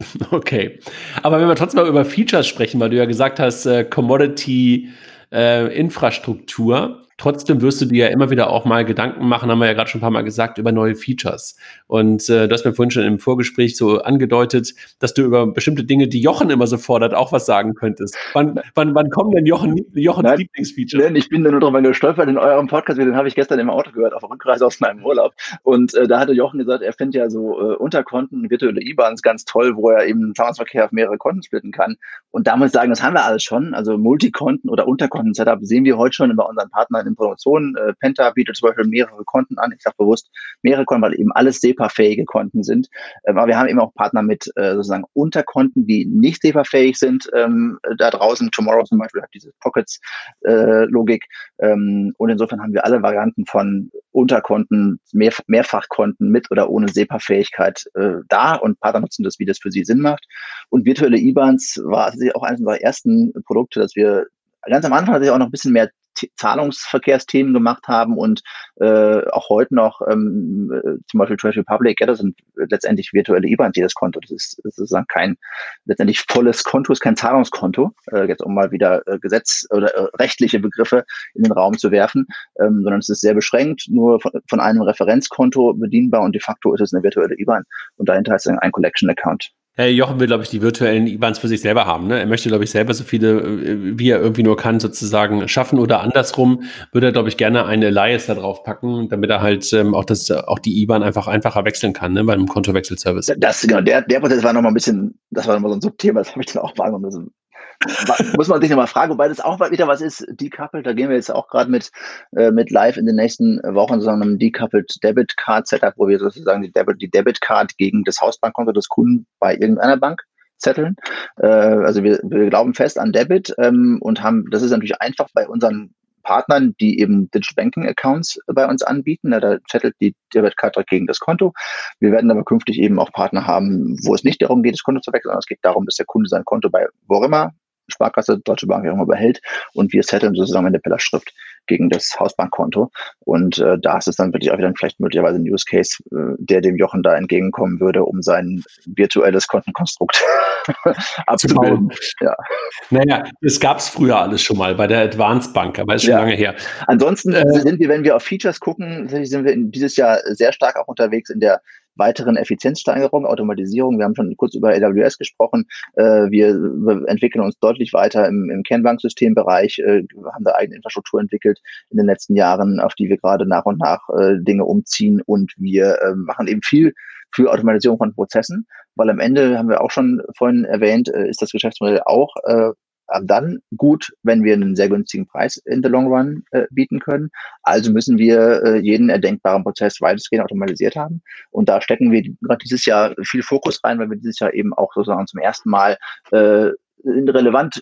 Okay. Aber wenn wir trotzdem mal über Features sprechen, weil du ja gesagt hast, äh, Commodity äh, Infrastruktur, Trotzdem wirst du dir ja immer wieder auch mal Gedanken machen, haben wir ja gerade schon ein paar Mal gesagt, über neue Features. Und äh, du hast mir vorhin schon im Vorgespräch so angedeutet, dass du über bestimmte Dinge, die Jochen immer so fordert, auch was sagen könntest. Wann, wann, wann kommen denn Jochen, Jochens Nein, Lieblingsfeatures? Nein, ich bin da nur drüber gestolpert in eurem Podcast, den habe ich gestern im Auto gehört, auf Rückreise aus meinem Urlaub. Und äh, da hatte Jochen gesagt, er findet ja so äh, Unterkonten, virtuelle IBANs ganz toll, wo er eben Zahlungsverkehr auf mehrere Konten splitten kann. Und da muss ich sagen, das haben wir alles schon. Also Multikonten oder Unterkonten-Setup sehen wir heute schon bei unseren Partnern in Promotionen. Äh, Penta bietet zum Beispiel mehrere Konten an. Ich sage bewusst mehrere Konten, weil eben alles SEPA-fähige Konten sind. Ähm, aber wir haben eben auch Partner mit äh, sozusagen Unterkonten, die nicht SEPA-fähig sind. Ähm, da draußen, Tomorrow zum Beispiel hat diese Pockets-Logik. Äh, ähm, und insofern haben wir alle Varianten von Unterkonten, mehr, Mehrfachkonten mit oder ohne SEPA-Fähigkeit äh, da und Partner nutzen das, wie das für sie Sinn macht. Und virtuelle IBANs war auch eines unserer ersten Produkte, dass wir ganz am Anfang hatte ich auch noch ein bisschen mehr Zahlungsverkehrsthemen gemacht haben und äh, auch heute noch ähm, äh, zum Beispiel Trade Republic, ja, das sind letztendlich virtuelle IBANs, jedes Konto. Das ist, das ist sozusagen kein letztendlich volles Konto, ist kein Zahlungskonto, äh, jetzt um mal wieder äh, Gesetz oder äh, rechtliche Begriffe in den Raum zu werfen, ähm, sondern es ist sehr beschränkt, nur von, von einem Referenzkonto bedienbar und de facto ist es eine virtuelle IBAN und dahinter ist ein Collection Account. Herr Jochen will, glaube ich, die virtuellen IBANs für sich selber haben. Ne? Er möchte, glaube ich, selber so viele, äh, wie er irgendwie nur kann, sozusagen schaffen. Oder andersrum würde er, glaube ich, gerne eine Alliance da drauf packen, damit er halt ähm, auch, das, auch die IBAN einfach einfacher wechseln kann, ne? bei einem Kontowechselservice. Das, genau, der, der Prozess war nochmal ein bisschen, das war nochmal so ein Subthema, das habe ich dann auch wahrgenommen muss man sich nochmal fragen, wobei das auch wieder was ist, decoupled, da gehen wir jetzt auch gerade mit, äh, mit live in den nächsten Wochen so einem decoupled Debit Card Setup, wo wir sozusagen die Debit, die Debit Card gegen das Hausbankkonto des Kunden bei irgendeiner Bank zetteln. Äh, also wir, wir glauben fest an Debit ähm, und haben, das ist natürlich einfach bei unseren Partnern, die eben Digital Banking Accounts bei uns anbieten. Da zettelt die Debitkarte gegen das Konto. Wir werden aber künftig eben auch Partner haben, wo es nicht darum geht, das Konto zu wechseln, sondern es geht darum, dass der Kunde sein Konto bei wo immer Sparkasse, Deutsche Bank auch immer behält und wir setteln sozusagen in der Pillarschrift gegen das Hausbankkonto. Und äh, da ist es dann wirklich auch wieder vielleicht möglicherweise ein Use Case, äh, der dem Jochen da entgegenkommen würde, um sein virtuelles Kontenkonstrukt abzubilden. Ja. Naja, es gab es früher alles schon mal bei der Advanced Bank, aber ist schon ja. lange her. Ansonsten äh, sind wir, wenn wir auf Features gucken, sind wir dieses Jahr sehr stark auch unterwegs in der weiteren Effizienzsteigerung, Automatisierung. Wir haben schon kurz über AWS gesprochen. Äh, wir entwickeln uns deutlich weiter im, im Kernbanksystembereich, äh, haben da eigene Infrastruktur entwickelt in den letzten Jahren, auf die wir gerade nach und nach äh, Dinge umziehen und wir äh, machen eben viel für Automatisierung von Prozessen, weil am Ende haben wir auch schon vorhin erwähnt, äh, ist das Geschäftsmodell auch äh, dann gut, wenn wir einen sehr günstigen Preis in the long run äh, bieten können. Also müssen wir äh, jeden erdenkbaren Prozess weitestgehend automatisiert haben. Und da stecken wir gerade dieses Jahr viel Fokus rein, weil wir dieses Jahr eben auch sozusagen zum ersten Mal äh, in relevant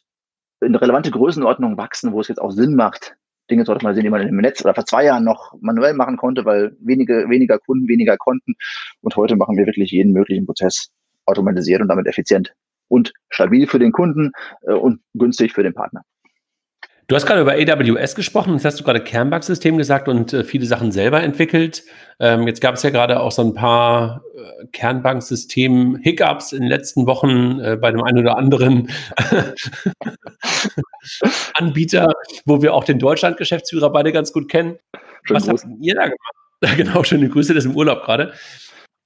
in relevante Größenordnung wachsen, wo es jetzt auch Sinn macht, Dinge zu automatisieren, die man im Netz oder vor zwei Jahren noch manuell machen konnte, weil wenige, weniger Kunden, weniger Konten. Und heute machen wir wirklich jeden möglichen Prozess automatisiert und damit effizient und stabil für den Kunden äh, und günstig für den Partner. Du hast gerade über AWS gesprochen, jetzt hast du gerade Kernbanksystem gesagt und äh, viele Sachen selber entwickelt. Ähm, jetzt gab es ja gerade auch so ein paar äh, Kernbanksystem-Hiccups in den letzten Wochen äh, bei dem einen oder anderen Anbieter, wo wir auch den Deutschland-Geschäftsführer beide ganz gut kennen. Schönen Was Gruß. habt ihr da gemacht? genau, schöne Grüße, das ist im Urlaub gerade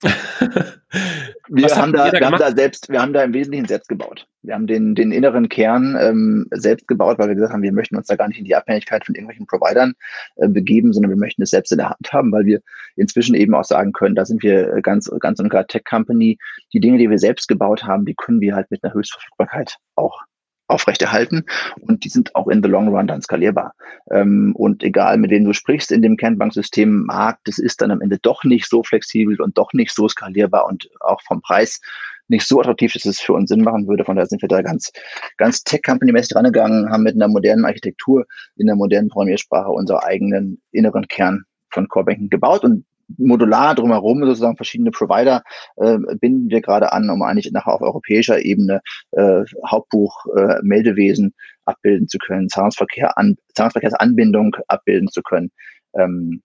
wir haben da, wir haben da selbst, wir haben da im Wesentlichen selbst gebaut. Wir haben den, den inneren Kern ähm, selbst gebaut, weil wir gesagt haben, wir möchten uns da gar nicht in die Abhängigkeit von irgendwelchen Providern äh, begeben, sondern wir möchten es selbst in der Hand haben, weil wir inzwischen eben auch sagen können, da sind wir ganz, ganz und gar Tech Company. Die Dinge, die wir selbst gebaut haben, die können wir halt mit einer Höchstverfügbarkeit auch aufrechterhalten und die sind auch in the long run dann skalierbar. Ähm, und egal, mit wem du sprichst in dem Kernbanksystem Markt, das ist dann am Ende doch nicht so flexibel und doch nicht so skalierbar und auch vom Preis nicht so attraktiv, dass es für uns Sinn machen würde. Von daher sind wir da ganz, ganz Tech-Company-mäßig rangegangen, haben mit einer modernen Architektur in der modernen Programmiersprache unseren eigenen inneren Kern von Core Banking gebaut und modular drumherum sozusagen verschiedene Provider äh, binden wir gerade an, um eigentlich nachher auf europäischer Ebene äh, Hauptbuch, äh, Meldewesen abbilden zu können, Zahlungsverkehr an, Zahlungsverkehrsanbindung abbilden zu können. Ähm,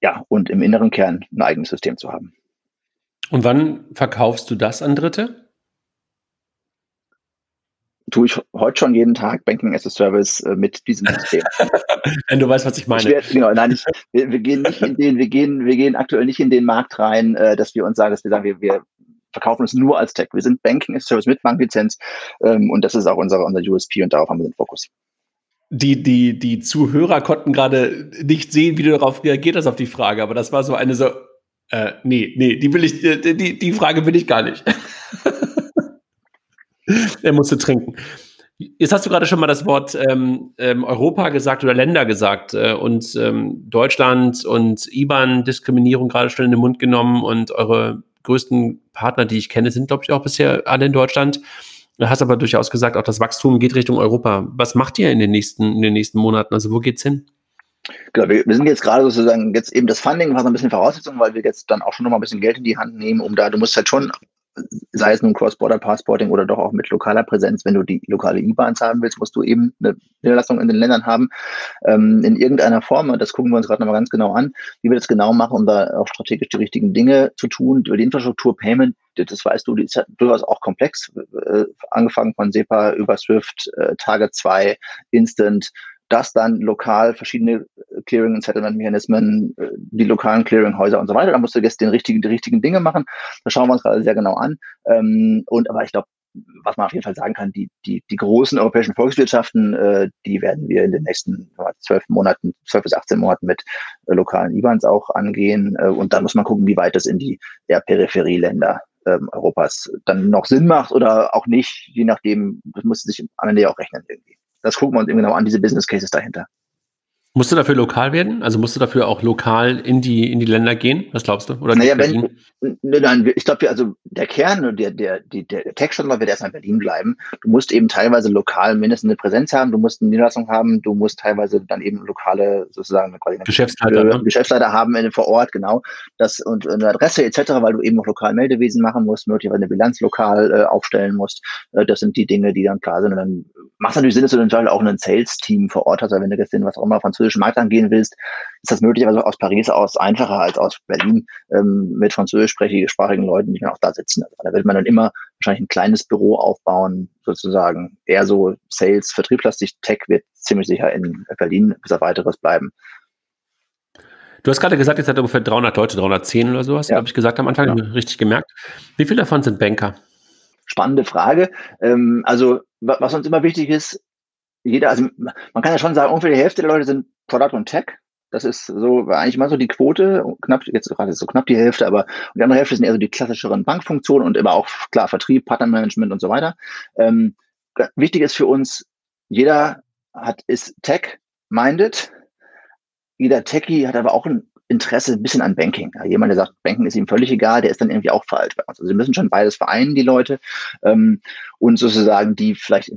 ja, und im inneren Kern ein eigenes System zu haben. Und wann verkaufst du das an Dritte? Tue ich heute schon jeden Tag Banking as a Service äh, mit diesem System. Wenn du weißt, was ich meine. Ich werd, genau, nein, ich, wir, wir, gehen nicht in den, wir gehen, wir gehen aktuell nicht in den Markt rein, äh, dass wir uns sagen, dass wir sagen, wir, wir verkaufen es nur als Tech. Wir sind Banking as a Service mit Banklizenz ähm, und das ist auch unser, unser USP und darauf haben wir den Fokus. Die, die, die Zuhörer konnten gerade nicht sehen, wie du darauf reagiert hast auf die Frage, aber das war so eine so, äh, nee, nee, die will ich, die, die Frage will ich gar nicht. er musste trinken. Jetzt hast du gerade schon mal das Wort ähm, ähm, Europa gesagt oder Länder gesagt äh, und ähm, Deutschland und IBAN-Diskriminierung gerade schon in den Mund genommen und eure größten Partner, die ich kenne, sind, glaube ich, auch bisher alle in Deutschland. Du hast aber durchaus gesagt, auch das Wachstum geht Richtung Europa. Was macht ihr in den nächsten, in den nächsten Monaten? Also wo geht's hin? Genau, wir, wir, sind jetzt gerade sozusagen, jetzt eben das Funding war so ein bisschen Voraussetzung, weil wir jetzt dann auch schon noch mal ein bisschen Geld in die Hand nehmen, um da, du musst halt schon sei es nun Cross-Border-Passporting oder doch auch mit lokaler Präsenz, wenn du die lokale IBANs haben willst, musst du eben eine Niederlassung in den Ländern haben, ähm, in irgendeiner Form. Das gucken wir uns gerade nochmal ganz genau an, wie wir das genau machen, um da auch strategisch die richtigen Dinge zu tun. Über die Infrastruktur Payment, das weißt du, die ist ja durchaus auch komplex, äh, angefangen von SEPA über SWIFT, äh, Target 2, Instant, das dann lokal verschiedene äh, Clearing- und Settlement-Mechanismen, äh, die lokalen Clearinghäuser und so weiter. Da musst du jetzt den richtigen, die richtigen Dinge machen. Das schauen wir uns gerade sehr genau an. Ähm, und aber ich glaube, was man auf jeden Fall sagen kann, die, die, die großen europäischen Volkswirtschaften, äh, die werden wir in den nächsten zwölf Monaten, zwölf bis 18 Monaten mit äh, lokalen IBANs auch angehen. Äh, und dann muss man gucken, wie weit das in die eher Peripherieländer ähm, Europas dann noch Sinn macht oder auch nicht, je nachdem, das muss sich am Ende ja auch rechnen irgendwie. Das gucken wir uns eben genau an, diese Business Cases dahinter. Musst du dafür lokal werden? Also musst du dafür auch lokal in die, in die Länder gehen? Was glaubst du? Oder naja, wenn, nein, ich glaube, also der Kern, der, der, der, der Tech-Standort wird erstmal in Berlin bleiben. Du musst eben teilweise lokal mindestens eine Präsenz haben, du musst eine Niederlassung haben, du musst teilweise dann eben lokale, sozusagen, Geschäftsleiter, ne? Geschäftsleiter haben in, vor Ort, genau. Das und eine Adresse etc., weil du eben auch lokal Meldewesen machen musst, möglicherweise eine Bilanz lokal äh, aufstellen musst. Äh, das sind die Dinge, die dann klar sind. Und dann macht es natürlich Sinn, dass du dann auch ein Sales-Team vor Ort hast, weil wenn du jetzt den, was auch immer, französischen Markt angehen willst, ist das möglicherweise aus Paris aus einfacher als aus Berlin ähm, mit französischsprachigen Leuten, die dann auch da sitzen. Also da wird man dann immer wahrscheinlich ein kleines Büro aufbauen, sozusagen. Eher so Sales, Vertrieblastig, Tech wird ziemlich sicher in Berlin bis auf weiteres bleiben. Du hast gerade gesagt, jetzt hat ungefähr 300 Leute, 310 oder so, hast ja. glaube ich, gesagt am Anfang, ja. richtig gemerkt. Wie viele davon sind Banker? Spannende Frage. Ähm, also, was uns immer wichtig ist, jeder, also man kann ja schon sagen, ungefähr die Hälfte der Leute sind Product und Tech. Das ist so eigentlich mal so die Quote, knapp, jetzt gerade so knapp die Hälfte, aber die andere Hälfte sind eher so die klassischeren Bankfunktionen und immer auch klar Vertrieb, Partnermanagement und so weiter. Ähm, wichtig ist für uns, jeder hat, ist tech-minded. Jeder Techie hat aber auch ein Interesse ein bisschen an Banking. Ja, jemand, der sagt, Banking ist ihm völlig egal, der ist dann irgendwie auch falsch bei uns. Also sie müssen schon beides vereinen, die Leute. Ähm, und sozusagen die vielleicht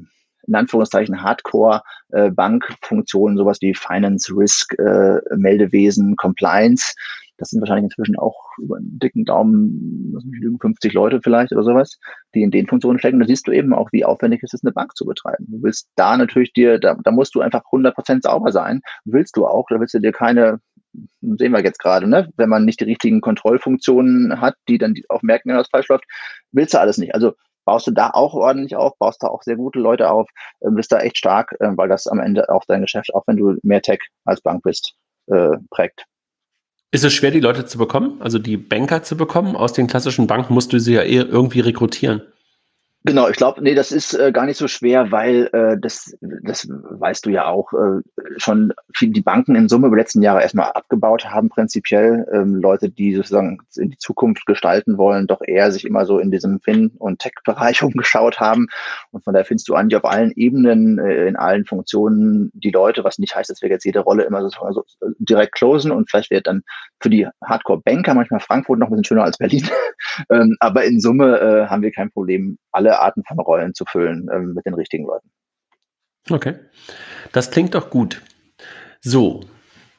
in Anführungszeichen Hardcore-Bankfunktionen, äh, sowas wie Finance, Risk, äh, Meldewesen, Compliance. Das sind wahrscheinlich inzwischen auch über einen dicken Daumen, 50 Leute vielleicht oder sowas, die in den Funktionen stecken. Da siehst du eben auch, wie aufwendig es ist, eine Bank zu betreiben. Du willst da natürlich dir, da, da musst du einfach 100% sauber sein. Willst du auch, da willst du dir keine sehen wir jetzt gerade, ne? wenn man nicht die richtigen Kontrollfunktionen hat, die dann auch merken, wenn was falsch läuft, willst du alles nicht. Also baust du da auch ordentlich auf, baust da auch sehr gute Leute auf, äh, bist da echt stark, äh, weil das am Ende auch dein Geschäft, auch wenn du mehr Tech als Bank bist, äh, prägt. Ist es schwer, die Leute zu bekommen, also die Banker zu bekommen? Aus den klassischen Banken musst du sie ja irgendwie rekrutieren. Genau, ich glaube, nee, das ist äh, gar nicht so schwer, weil äh, das, das weißt du ja auch, äh, schon viel die Banken in Summe über die letzten Jahre erstmal abgebaut haben, prinzipiell. Ähm, Leute, die sozusagen in die Zukunft gestalten wollen, doch eher sich immer so in diesem Fin- und Tech-Bereich umgeschaut haben. Und von daher findest du eigentlich auf allen Ebenen, äh, in allen Funktionen die Leute, was nicht heißt, dass wir jetzt jede Rolle immer so, so direkt closen und vielleicht wird dann für die Hardcore-Banker manchmal Frankfurt noch ein bisschen schöner als Berlin. ähm, aber in Summe äh, haben wir kein Problem, alle Arten von Rollen zu füllen ähm, mit den richtigen Leuten. Okay, das klingt doch gut. So,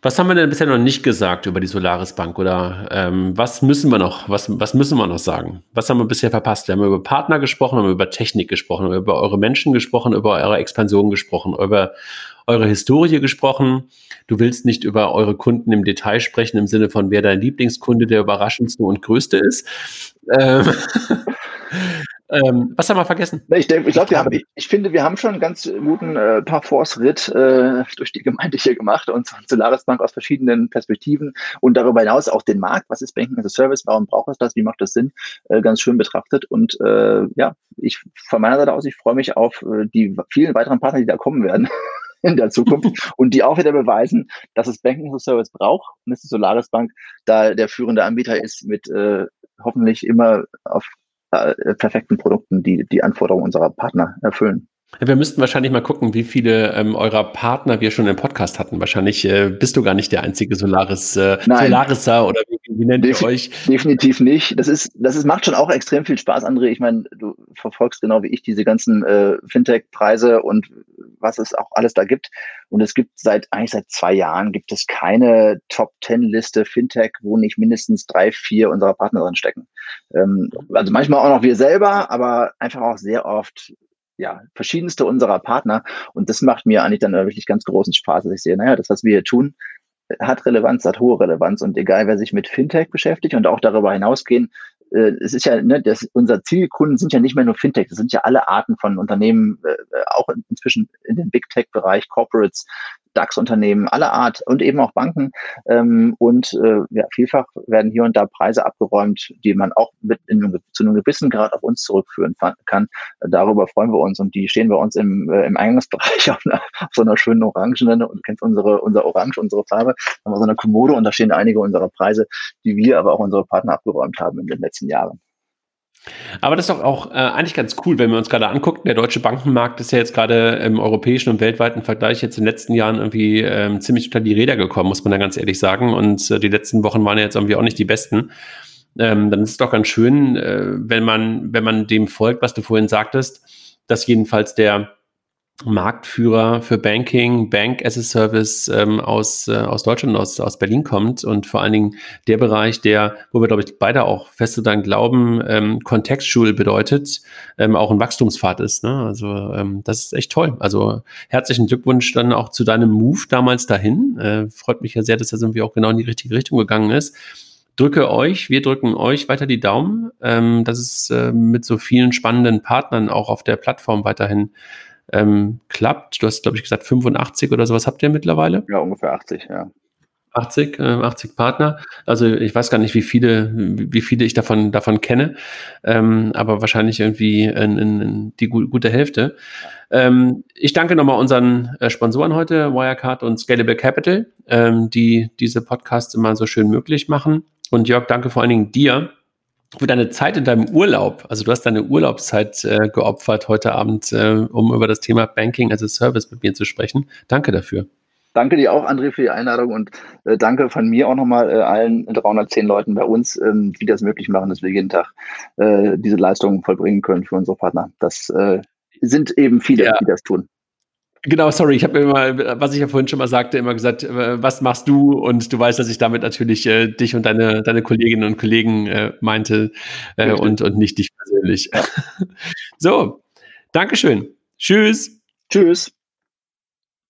was haben wir denn bisher noch nicht gesagt über die Solaris Bank oder ähm, was müssen wir noch, was, was müssen wir noch sagen? Was haben wir bisher verpasst? Wir haben über Partner gesprochen, haben über Technik gesprochen, über eure Menschen gesprochen, über eure Expansion gesprochen, über eure Historie gesprochen. Du willst nicht über eure Kunden im Detail sprechen, im Sinne von, wer dein Lieblingskunde, der überraschendste und größte ist. Ähm, ähm, was haben wir vergessen? Ich, ich glaube, wir haben, ich, finde, wir haben schon einen ganz guten äh, Parforce-Ritt äh, durch die Gemeinde hier gemacht und Solaris Bank aus verschiedenen Perspektiven und darüber hinaus auch den Markt. Was ist Banking as a Service? Warum braucht es das? Wie macht das Sinn? Äh, ganz schön betrachtet. Und äh, ja, ich von meiner Seite aus, ich freue mich auf äh, die vielen weiteren Partner, die da kommen werden. in der Zukunft und die auch wieder beweisen, dass es Banking as a Service braucht und dass die Solaris Bank da der führende Anbieter ist mit äh, hoffentlich immer auf äh, perfekten Produkten, die die Anforderungen unserer Partner erfüllen. Wir müssten wahrscheinlich mal gucken, wie viele ähm, eurer Partner wir schon im Podcast hatten. Wahrscheinlich äh, bist du gar nicht der einzige Solaris, äh, Solariser oder wie, wie nennt Def ihr euch? Definitiv nicht. Das ist, das ist, macht schon auch extrem viel Spaß, André. Ich meine, du verfolgst genau wie ich diese ganzen äh, Fintech-Preise und was es auch alles da gibt. Und es gibt seit eigentlich seit zwei Jahren gibt es keine Top Ten Liste Fintech, wo nicht mindestens drei, vier unserer Partner drin stecken. Ähm, also manchmal auch noch wir selber, aber einfach auch sehr oft ja, verschiedenste unserer Partner. Und das macht mir eigentlich dann wirklich ganz großen Spaß, dass ich sehe, naja, das, was wir hier tun, hat Relevanz, hat hohe Relevanz. Und egal, wer sich mit Fintech beschäftigt und auch darüber hinausgehen, äh, es ist ja, ne, das, unser Zielkunden sind ja nicht mehr nur Fintech, das sind ja alle Arten von Unternehmen, äh, auch inzwischen in dem Big Tech-Bereich, Corporates, DAX-Unternehmen aller Art und eben auch Banken. Ähm, und äh, ja, vielfach werden hier und da Preise abgeräumt, die man auch mit in, zu einem gewissen Grad auf uns zurückführen kann. Darüber freuen wir uns und die stehen bei uns im, äh, im Eingangsbereich auf, einer, auf so einer schönen Orangenen und kennst unsere, unser Orange, unsere Farbe, haben wir so eine Kommode und da stehen einige unserer Preise, die wir aber auch unsere Partner abgeräumt haben in den letzten Jahren. Aber das ist doch auch äh, eigentlich ganz cool, wenn wir uns gerade angucken. Der deutsche Bankenmarkt ist ja jetzt gerade im europäischen und weltweiten Vergleich jetzt in den letzten Jahren irgendwie ähm, ziemlich unter die Räder gekommen, muss man da ganz ehrlich sagen. Und äh, die letzten Wochen waren ja jetzt irgendwie auch nicht die besten. Ähm, dann ist es doch ganz schön, äh, wenn man, wenn man dem folgt, was du vorhin sagtest, dass jedenfalls der Marktführer für Banking, Bank as a Service ähm, aus, äh, aus Deutschland, aus, aus Berlin kommt und vor allen Dingen der Bereich, der, wo wir, glaube ich, beide auch fest dann glauben, ähm, Kontextschule bedeutet, ähm, auch ein Wachstumspfad ist. Ne? Also ähm, das ist echt toll. Also herzlichen Glückwunsch dann auch zu deinem Move damals dahin. Äh, freut mich ja sehr, dass das irgendwie auch genau in die richtige Richtung gegangen ist drücke euch, wir drücken euch weiter die Daumen, ähm, dass es äh, mit so vielen spannenden Partnern auch auf der Plattform weiterhin ähm, klappt. Du hast, glaube ich, gesagt 85 oder sowas habt ihr mittlerweile? Ja, ungefähr 80, ja. 80, äh, 80 Partner. Also ich weiß gar nicht, wie viele, wie viele ich davon, davon kenne, ähm, aber wahrscheinlich irgendwie in, in, in die gu gute Hälfte. Ähm, ich danke nochmal unseren äh, Sponsoren heute, Wirecard und Scalable Capital, ähm, die diese Podcasts immer so schön möglich machen. Und Jörg, danke vor allen Dingen dir, für deine Zeit in deinem Urlaub. Also du hast deine Urlaubszeit äh, geopfert heute Abend, äh, um über das Thema Banking as a Service mit mir zu sprechen. Danke dafür. Danke dir auch, André, für die Einladung und äh, danke von mir auch nochmal äh, allen 310 Leuten bei uns, ähm, die das möglich machen, dass wir jeden Tag äh, diese Leistungen vollbringen können für unsere Partner. Das äh, sind eben viele, ja. die das tun. Genau, sorry, ich habe immer, was ich ja vorhin schon mal sagte, immer gesagt, äh, was machst du? Und du weißt, dass ich damit natürlich äh, dich und deine, deine Kolleginnen und Kollegen äh, meinte äh, und, und nicht dich persönlich. Ja. so, Dankeschön. Tschüss. Tschüss.